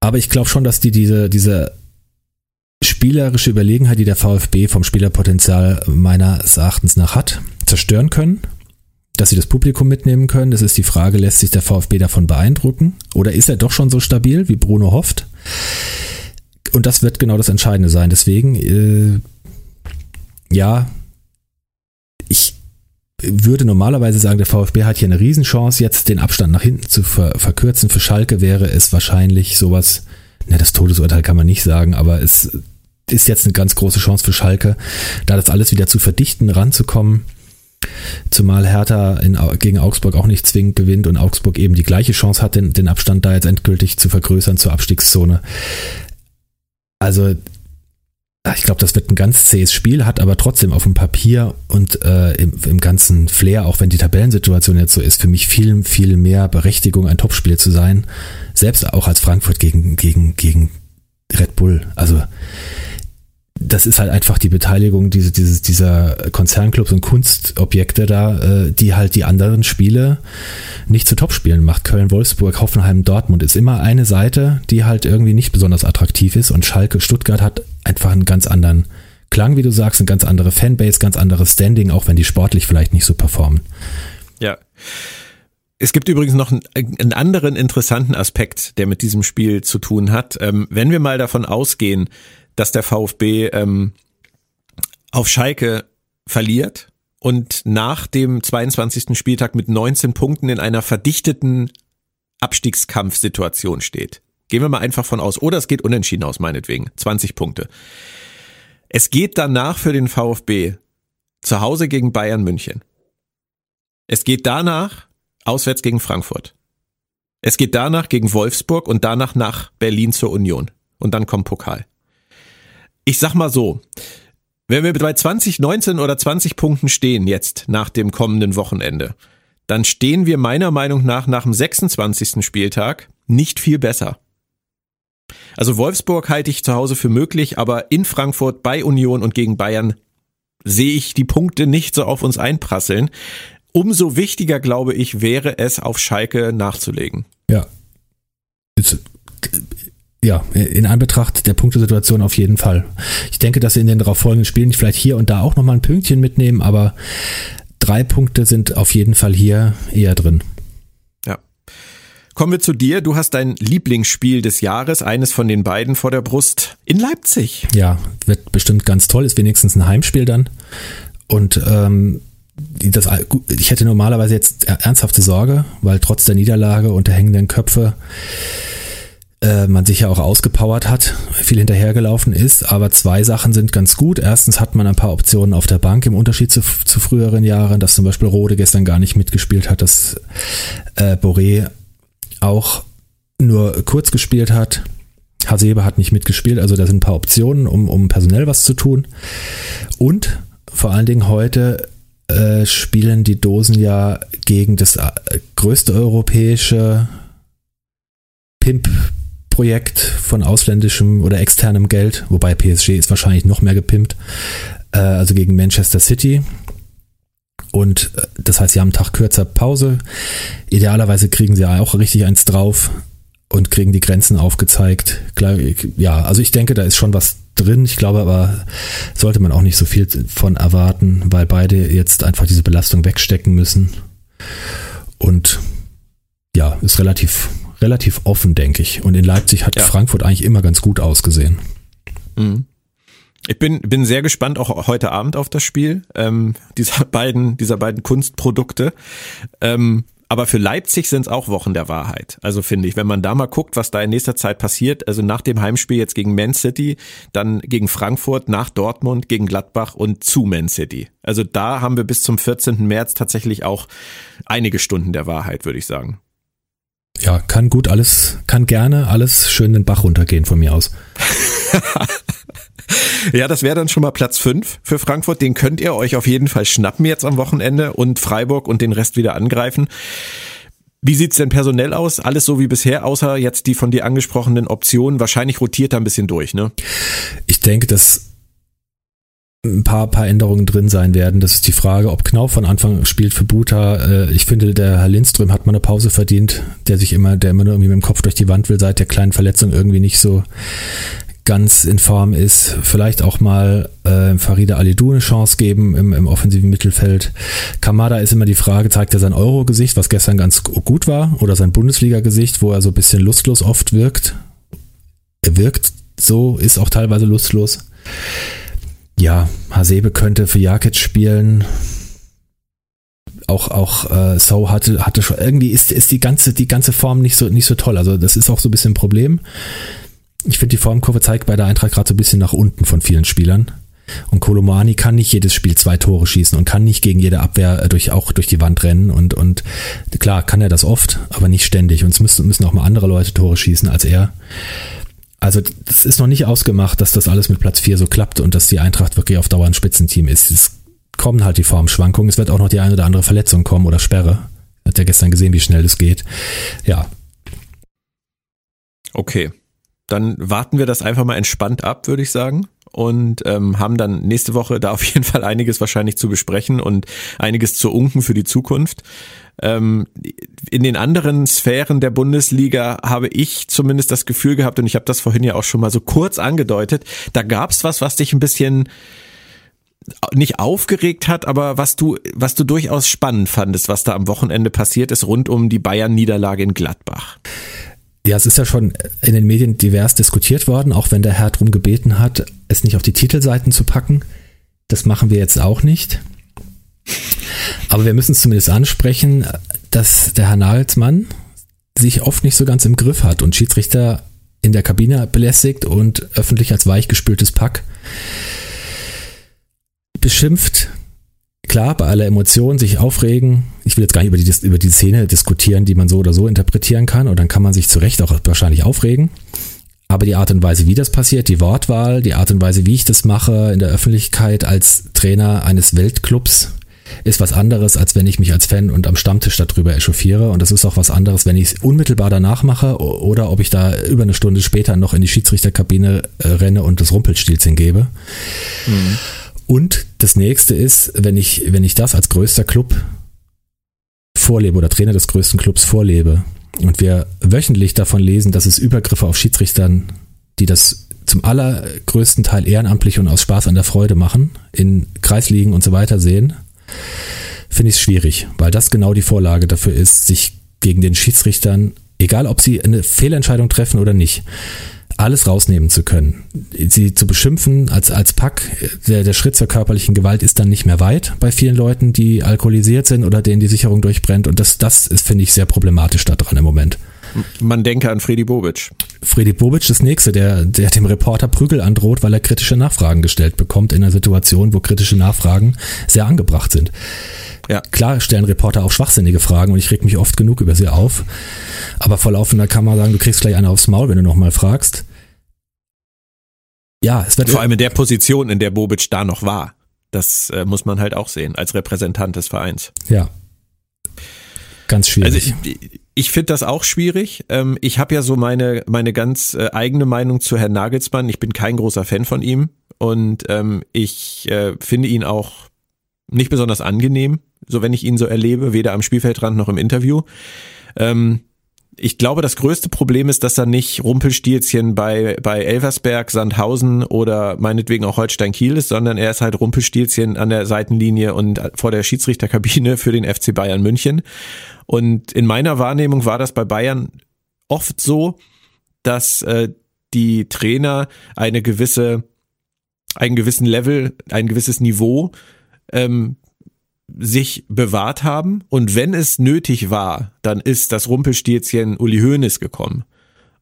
Aber ich glaube schon, dass die diese, diese spielerische Überlegenheit, die der VfB vom Spielerpotenzial meines Erachtens nach hat, zerstören können dass sie das Publikum mitnehmen können. Das ist die Frage, lässt sich der VfB davon beeindrucken? Oder ist er doch schon so stabil, wie Bruno hofft? Und das wird genau das Entscheidende sein. Deswegen, äh, ja, ich würde normalerweise sagen, der VfB hat hier eine Riesenchance, jetzt den Abstand nach hinten zu ver verkürzen. Für Schalke wäre es wahrscheinlich sowas, ne, das Todesurteil kann man nicht sagen, aber es ist jetzt eine ganz große Chance für Schalke, da das alles wieder zu verdichten, ranzukommen. Zumal Hertha in, gegen Augsburg auch nicht zwingend gewinnt und Augsburg eben die gleiche Chance hat, den, den Abstand da jetzt endgültig zu vergrößern zur Abstiegszone. Also ich glaube, das wird ein ganz zähes Spiel, hat aber trotzdem auf dem Papier und äh, im, im, ganzen Flair, auch wenn die Tabellensituation jetzt so ist, für mich viel, viel mehr Berechtigung, ein Topspiel zu sein. Selbst auch als Frankfurt gegen, gegen, gegen Red Bull. Also das ist halt einfach die Beteiligung diese, dieses, dieser Konzernclubs und Kunstobjekte da, äh, die halt die anderen Spiele nicht zu Topspielen macht. Köln, Wolfsburg, Hoffenheim, Dortmund ist immer eine Seite, die halt irgendwie nicht besonders attraktiv ist und Schalke, Stuttgart hat einfach einen ganz anderen Klang, wie du sagst, eine ganz andere Fanbase, ganz anderes Standing, auch wenn die sportlich vielleicht nicht so performen. Ja. Es gibt übrigens noch einen, einen anderen interessanten Aspekt, der mit diesem Spiel zu tun hat. Ähm, wenn wir mal davon ausgehen, dass der VfB ähm, auf Schalke verliert und nach dem 22. Spieltag mit 19 Punkten in einer verdichteten Abstiegskampfsituation steht. Gehen wir mal einfach von aus. Oder es geht unentschieden aus, meinetwegen. 20 Punkte. Es geht danach für den VfB zu Hause gegen Bayern München. Es geht danach auswärts gegen Frankfurt. Es geht danach gegen Wolfsburg und danach nach Berlin zur Union. Und dann kommt Pokal ich sag mal so, wenn wir bei 20, 19 oder 20 Punkten stehen jetzt nach dem kommenden Wochenende, dann stehen wir meiner Meinung nach nach dem 26. Spieltag nicht viel besser. Also Wolfsburg halte ich zu Hause für möglich, aber in Frankfurt bei Union und gegen Bayern sehe ich die Punkte nicht so auf uns einprasseln. Umso wichtiger, glaube ich, wäre es, auf Schalke nachzulegen. Ja ja, in Anbetracht der Punktesituation auf jeden Fall. Ich denke, dass sie in den darauffolgenden Spielen vielleicht hier und da auch nochmal ein Pünktchen mitnehmen, aber drei Punkte sind auf jeden Fall hier eher drin. Ja. Kommen wir zu dir. Du hast dein Lieblingsspiel des Jahres, eines von den beiden vor der Brust, in Leipzig. Ja, wird bestimmt ganz toll, ist wenigstens ein Heimspiel dann. Und ähm, das, ich hätte normalerweise jetzt ernsthafte Sorge, weil trotz der Niederlage und der hängenden Köpfe äh, man sich ja auch ausgepowert hat, viel hinterhergelaufen ist. Aber zwei Sachen sind ganz gut. Erstens hat man ein paar Optionen auf der Bank im Unterschied zu, zu früheren Jahren, dass zum Beispiel Rode gestern gar nicht mitgespielt hat, dass äh, Boré auch nur kurz gespielt hat. Hasebe hat nicht mitgespielt, also da sind ein paar Optionen, um, um personell was zu tun. Und vor allen Dingen heute äh, spielen die Dosen ja gegen das äh, größte europäische Pimp Projekt von ausländischem oder externem Geld, wobei PSG ist wahrscheinlich noch mehr gepimpt, äh, also gegen Manchester City. Und äh, das heißt, sie haben einen Tag kürzer Pause. Idealerweise kriegen sie auch richtig eins drauf und kriegen die Grenzen aufgezeigt. Ja, also ich denke, da ist schon was drin. Ich glaube aber, sollte man auch nicht so viel von erwarten, weil beide jetzt einfach diese Belastung wegstecken müssen. Und ja, ist relativ relativ offen, denke ich. Und in Leipzig hat ja. Frankfurt eigentlich immer ganz gut ausgesehen. Mhm. Ich bin, bin sehr gespannt auch heute Abend auf das Spiel ähm, dieser [laughs] beiden dieser beiden Kunstprodukte. Ähm, aber für Leipzig sind es auch Wochen der Wahrheit. Also finde ich, wenn man da mal guckt, was da in nächster Zeit passiert, also nach dem Heimspiel jetzt gegen Man City, dann gegen Frankfurt, nach Dortmund, gegen Gladbach und zu Man City. Also da haben wir bis zum 14. März tatsächlich auch einige Stunden der Wahrheit, würde ich sagen ja, kann gut alles, kann gerne alles schön den Bach runtergehen von mir aus. [laughs] ja, das wäre dann schon mal Platz 5 für Frankfurt. Den könnt ihr euch auf jeden Fall schnappen jetzt am Wochenende und Freiburg und den Rest wieder angreifen. Wie sieht's denn personell aus? Alles so wie bisher, außer jetzt die von dir angesprochenen Optionen. Wahrscheinlich rotiert da ein bisschen durch, ne? Ich denke, dass ein paar, paar Änderungen drin sein werden. Das ist die Frage, ob Knauf von Anfang spielt für Buta. Äh, ich finde, der Herr Lindström hat mal eine Pause verdient, der sich immer, der immer nur irgendwie mit dem Kopf durch die Wand will, seit der kleinen Verletzung irgendwie nicht so ganz in Form ist. Vielleicht auch mal äh, Farida Alidou eine Chance geben im, im offensiven Mittelfeld. Kamada ist immer die Frage, zeigt er sein Euro-Gesicht, was gestern ganz gut war, oder sein Bundesliga-Gesicht, wo er so ein bisschen lustlos oft wirkt. Er wirkt so, ist auch teilweise lustlos ja, Hasebe könnte für Jakic spielen. Auch, auch äh, So hatte, hatte schon, irgendwie ist, ist die ganze, die ganze Form nicht so, nicht so toll. Also das ist auch so ein bisschen ein Problem. Ich finde, die Formkurve zeigt bei der Eintracht gerade so ein bisschen nach unten von vielen Spielern. Und Kolomani kann nicht jedes Spiel zwei Tore schießen und kann nicht gegen jede Abwehr äh, durch, auch durch die Wand rennen. Und, und klar kann er das oft, aber nicht ständig. Und es müssen, müssen auch mal andere Leute Tore schießen als er. Also das ist noch nicht ausgemacht, dass das alles mit Platz 4 so klappt und dass die Eintracht wirklich auf Dauer ein Spitzenteam ist. Es kommen halt die Formschwankungen. Es wird auch noch die eine oder andere Verletzung kommen oder Sperre. Hat ja gestern gesehen, wie schnell das geht. Ja. Okay. Dann warten wir das einfach mal entspannt ab, würde ich sagen. Und ähm, haben dann nächste Woche da auf jeden Fall einiges wahrscheinlich zu besprechen und einiges zu unken für die Zukunft. Ähm, in den anderen Sphären der Bundesliga habe ich zumindest das Gefühl gehabt, und ich habe das vorhin ja auch schon mal so kurz angedeutet, da gab es was, was dich ein bisschen nicht aufgeregt hat, aber was du, was du durchaus spannend fandest, was da am Wochenende passiert ist, rund um die Bayern-Niederlage in Gladbach. Ja, es ist ja schon in den Medien divers diskutiert worden, auch wenn der Herr darum gebeten hat, es nicht auf die Titelseiten zu packen. Das machen wir jetzt auch nicht. Aber wir müssen es zumindest ansprechen, dass der Herr Nagelsmann sich oft nicht so ganz im Griff hat und Schiedsrichter in der Kabine belästigt und öffentlich als weichgespültes Pack beschimpft, klar, bei aller Emotion sich aufregen. Ich will jetzt gar nicht über die, über die Szene diskutieren, die man so oder so interpretieren kann. Und dann kann man sich zu Recht auch wahrscheinlich aufregen. Aber die Art und Weise, wie das passiert, die Wortwahl, die Art und Weise, wie ich das mache in der Öffentlichkeit als Trainer eines Weltclubs, ist was anderes, als wenn ich mich als Fan und am Stammtisch darüber echauffiere. Und das ist auch was anderes, wenn ich es unmittelbar danach mache oder ob ich da über eine Stunde später noch in die Schiedsrichterkabine äh, renne und das Rumpelstilzchen gebe. Mhm. Und das nächste ist, wenn ich, wenn ich das als größter Club vorlebe oder Trainer des größten Clubs vorlebe und wir wöchentlich davon lesen, dass es Übergriffe auf Schiedsrichtern, die das zum allergrößten Teil ehrenamtlich und aus Spaß an der Freude machen, in Kreisligen und so weiter sehen, finde ich es schwierig, weil das genau die Vorlage dafür ist, sich gegen den Schiedsrichtern, egal ob sie eine Fehlentscheidung treffen oder nicht, alles rausnehmen zu können. Sie zu beschimpfen als, als Pack, der, der Schritt zur körperlichen Gewalt ist dann nicht mehr weit bei vielen Leuten, die alkoholisiert sind oder denen die Sicherung durchbrennt. Und das, das ist, finde ich, sehr problematisch daran im Moment. Man denke an Freddy Bobic. Freddy Bobic, das nächste, der, der dem Reporter Prügel androht, weil er kritische Nachfragen gestellt bekommt in einer Situation, wo kritische Nachfragen sehr angebracht sind. Ja. Klar stellen Reporter auch schwachsinnige Fragen und ich reg mich oft genug über sie auf. Aber vor laufender Kamera sagen, du kriegst gleich eine aufs Maul, wenn du nochmal fragst. Ja, es wird vor allem in der Position, in der Bobic da noch war. Das äh, muss man halt auch sehen als Repräsentant des Vereins. Ja. Ganz schwierig. Also ich, ich finde das auch schwierig. Ähm, ich habe ja so meine meine ganz äh, eigene Meinung zu Herrn Nagelsmann. Ich bin kein großer Fan von ihm und ähm, ich äh, finde ihn auch nicht besonders angenehm, so wenn ich ihn so erlebe, weder am Spielfeldrand noch im Interview. Ähm, ich glaube, das größte Problem ist, dass er nicht Rumpelstilzchen bei, bei Elversberg, Sandhausen oder meinetwegen auch Holstein Kiel ist, sondern er ist halt Rumpelstilzchen an der Seitenlinie und vor der Schiedsrichterkabine für den FC Bayern München. Und in meiner Wahrnehmung war das bei Bayern oft so, dass äh, die Trainer eine gewisse, einen gewissen Level, ein gewisses Niveau ähm, sich bewahrt haben und wenn es nötig war, dann ist das Rumpelstilzchen Uli Hoeneß gekommen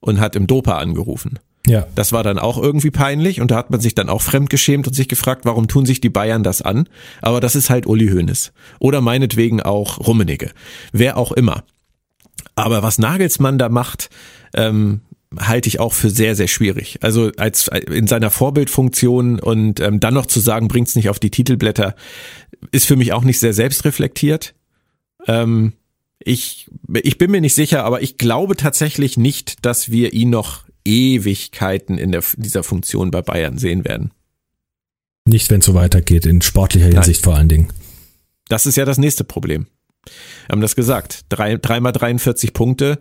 und hat im Dopa angerufen. Ja. Das war dann auch irgendwie peinlich und da hat man sich dann auch fremdgeschämt und sich gefragt, warum tun sich die Bayern das an? Aber das ist halt Uli Hoeneß. Oder meinetwegen auch Rummenigge. Wer auch immer. Aber was Nagelsmann da macht, ähm, halte ich auch für sehr, sehr schwierig. Also als in seiner Vorbildfunktion und ähm, dann noch zu sagen, bringt's nicht auf die Titelblätter, ist für mich auch nicht sehr selbstreflektiert. Ähm, ich, ich bin mir nicht sicher, aber ich glaube tatsächlich nicht, dass wir ihn noch Ewigkeiten in der, dieser Funktion bei Bayern sehen werden. Nicht, wenn es so weitergeht, in sportlicher Hinsicht Nein. vor allen Dingen. Das ist ja das nächste Problem. Wir haben das gesagt. Drei, dreimal 43 Punkte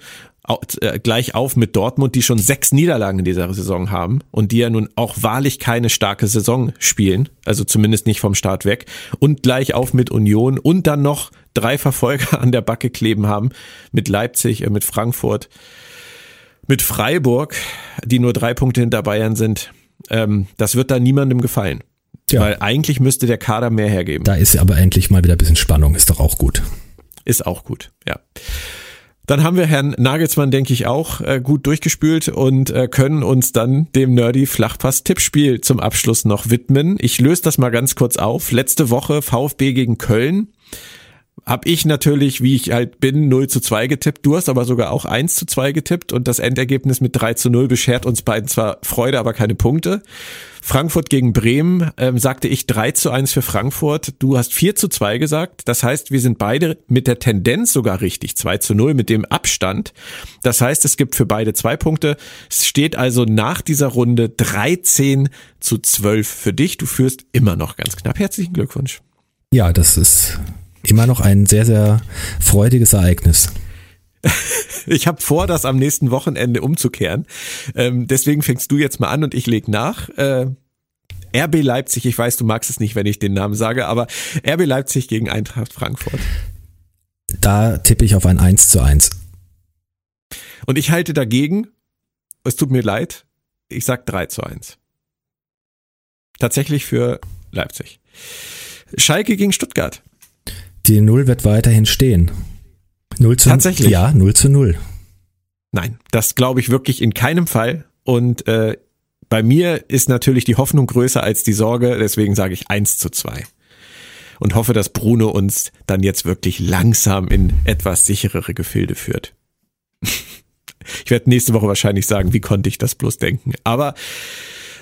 gleich auf mit Dortmund, die schon sechs Niederlagen in dieser Saison haben und die ja nun auch wahrlich keine starke Saison spielen, also zumindest nicht vom Start weg, und gleich auf mit Union und dann noch drei Verfolger [laughs] an der Backe kleben haben mit Leipzig, äh, mit Frankfurt, mit Freiburg, die nur drei Punkte hinter Bayern sind. Ähm, das wird da niemandem gefallen. Ja. Weil eigentlich müsste der Kader mehr hergeben. Da ist aber endlich mal wieder ein bisschen Spannung, ist doch auch gut. Ist auch gut, ja. Dann haben wir Herrn Nagelsmann, denke ich, auch äh, gut durchgespült und äh, können uns dann dem Nerdy Flachpass-Tippspiel zum Abschluss noch widmen. Ich löse das mal ganz kurz auf. Letzte Woche VfB gegen Köln. Habe ich natürlich, wie ich halt bin, 0 zu 2 getippt. Du hast aber sogar auch 1 zu 2 getippt und das Endergebnis mit 3 zu 0 beschert uns beiden zwar Freude, aber keine Punkte. Frankfurt gegen Bremen ähm, sagte ich 3 zu 1 für Frankfurt. Du hast 4 zu 2 gesagt. Das heißt, wir sind beide mit der Tendenz sogar richtig. 2 zu 0 mit dem Abstand. Das heißt, es gibt für beide zwei Punkte. Es steht also nach dieser Runde 13 zu 12 für dich. Du führst immer noch ganz knapp. Herzlichen Glückwunsch. Ja, das ist immer noch ein sehr, sehr freudiges Ereignis. Ich habe vor, das am nächsten Wochenende umzukehren. Ähm, deswegen fängst du jetzt mal an und ich leg nach. Äh, RB Leipzig, ich weiß, du magst es nicht, wenn ich den Namen sage, aber RB Leipzig gegen Eintracht Frankfurt. Da tippe ich auf ein 1 zu 1. Und ich halte dagegen, es tut mir leid, ich sag 3 zu 1. Tatsächlich für Leipzig. Schalke gegen Stuttgart. Die Null wird weiterhin stehen. 0 zu Tatsächlich? Ja, 0 zu 0. Nein, das glaube ich wirklich in keinem Fall. Und äh, bei mir ist natürlich die Hoffnung größer als die Sorge, deswegen sage ich 1 zu 2. Und hoffe, dass Bruno uns dann jetzt wirklich langsam in etwas sicherere Gefilde führt. [laughs] Ich werde nächste Woche wahrscheinlich sagen, wie konnte ich das bloß denken. Aber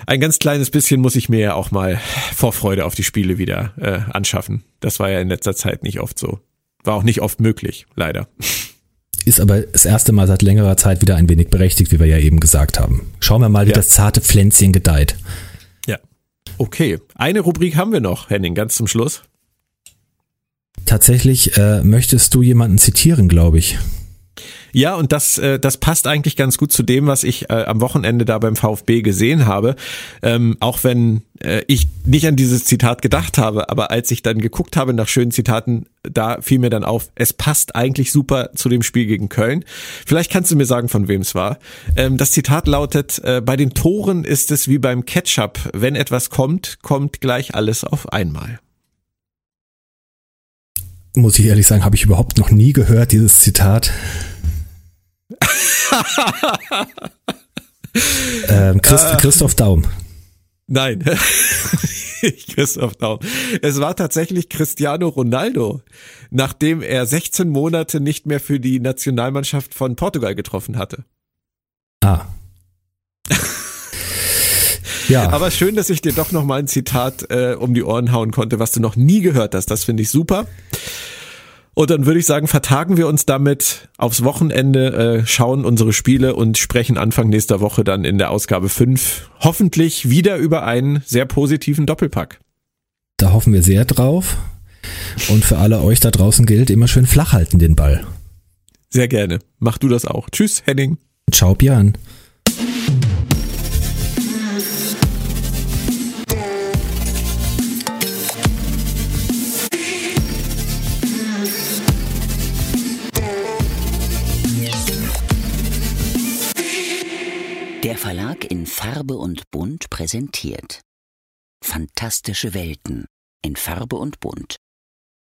ein ganz kleines bisschen muss ich mir ja auch mal Vorfreude auf die Spiele wieder äh, anschaffen. Das war ja in letzter Zeit nicht oft so. War auch nicht oft möglich, leider. Ist aber das erste Mal seit längerer Zeit wieder ein wenig berechtigt, wie wir ja eben gesagt haben. Schauen wir mal, wie Ja. das zarte Pflänzchen gedeiht. Ja. Okay, eine Rubrik haben wir noch, Henning, ganz zum Schluss. Tatsächlich äh, möchtest du jemanden zitieren, glaube ich. Ja, und das, äh, das passt eigentlich ganz gut zu dem, was ich äh, am Wochenende da beim VfB gesehen habe. Ähm, auch wenn äh, ich nicht an dieses Zitat gedacht habe, aber als ich dann geguckt habe nach schönen Zitaten, da fiel mir dann auf, es passt eigentlich super zu dem Spiel gegen Köln. Vielleicht kannst du mir sagen, von wem es war. Ähm, das Zitat lautet, äh, bei den Toren ist es wie beim Ketchup. Wenn etwas kommt, kommt gleich alles auf einmal. Muss ich ehrlich sagen, habe ich überhaupt noch nie gehört, dieses Zitat. Ähm, Christ, Christoph Daum. Nein. [laughs] Christoph Daum. Es war tatsächlich Cristiano Ronaldo, nachdem er 16 Monate nicht mehr für die Nationalmannschaft von Portugal getroffen hatte. Ah. [laughs] ja, Aber schön, dass ich dir doch noch mal ein Zitat äh, um die Ohren hauen konnte, was du noch nie gehört hast. Das finde ich super. Und dann würde ich sagen, vertagen wir uns damit aufs Wochenende, äh, schauen unsere Spiele und sprechen Anfang nächster Woche dann in der Ausgabe 5 hoffentlich wieder über einen sehr positiven Doppelpack. da hoffen wir sehr drauf. Und für alle euch da draußen gilt, immer schön flach halten den Ball. Sehr gerne. Mach du das auch. Tschüss, Henning. Ciao, Björn. Verlag in Farbe und Bunt präsentiert Fantastische Welten in Farbe und Bunt.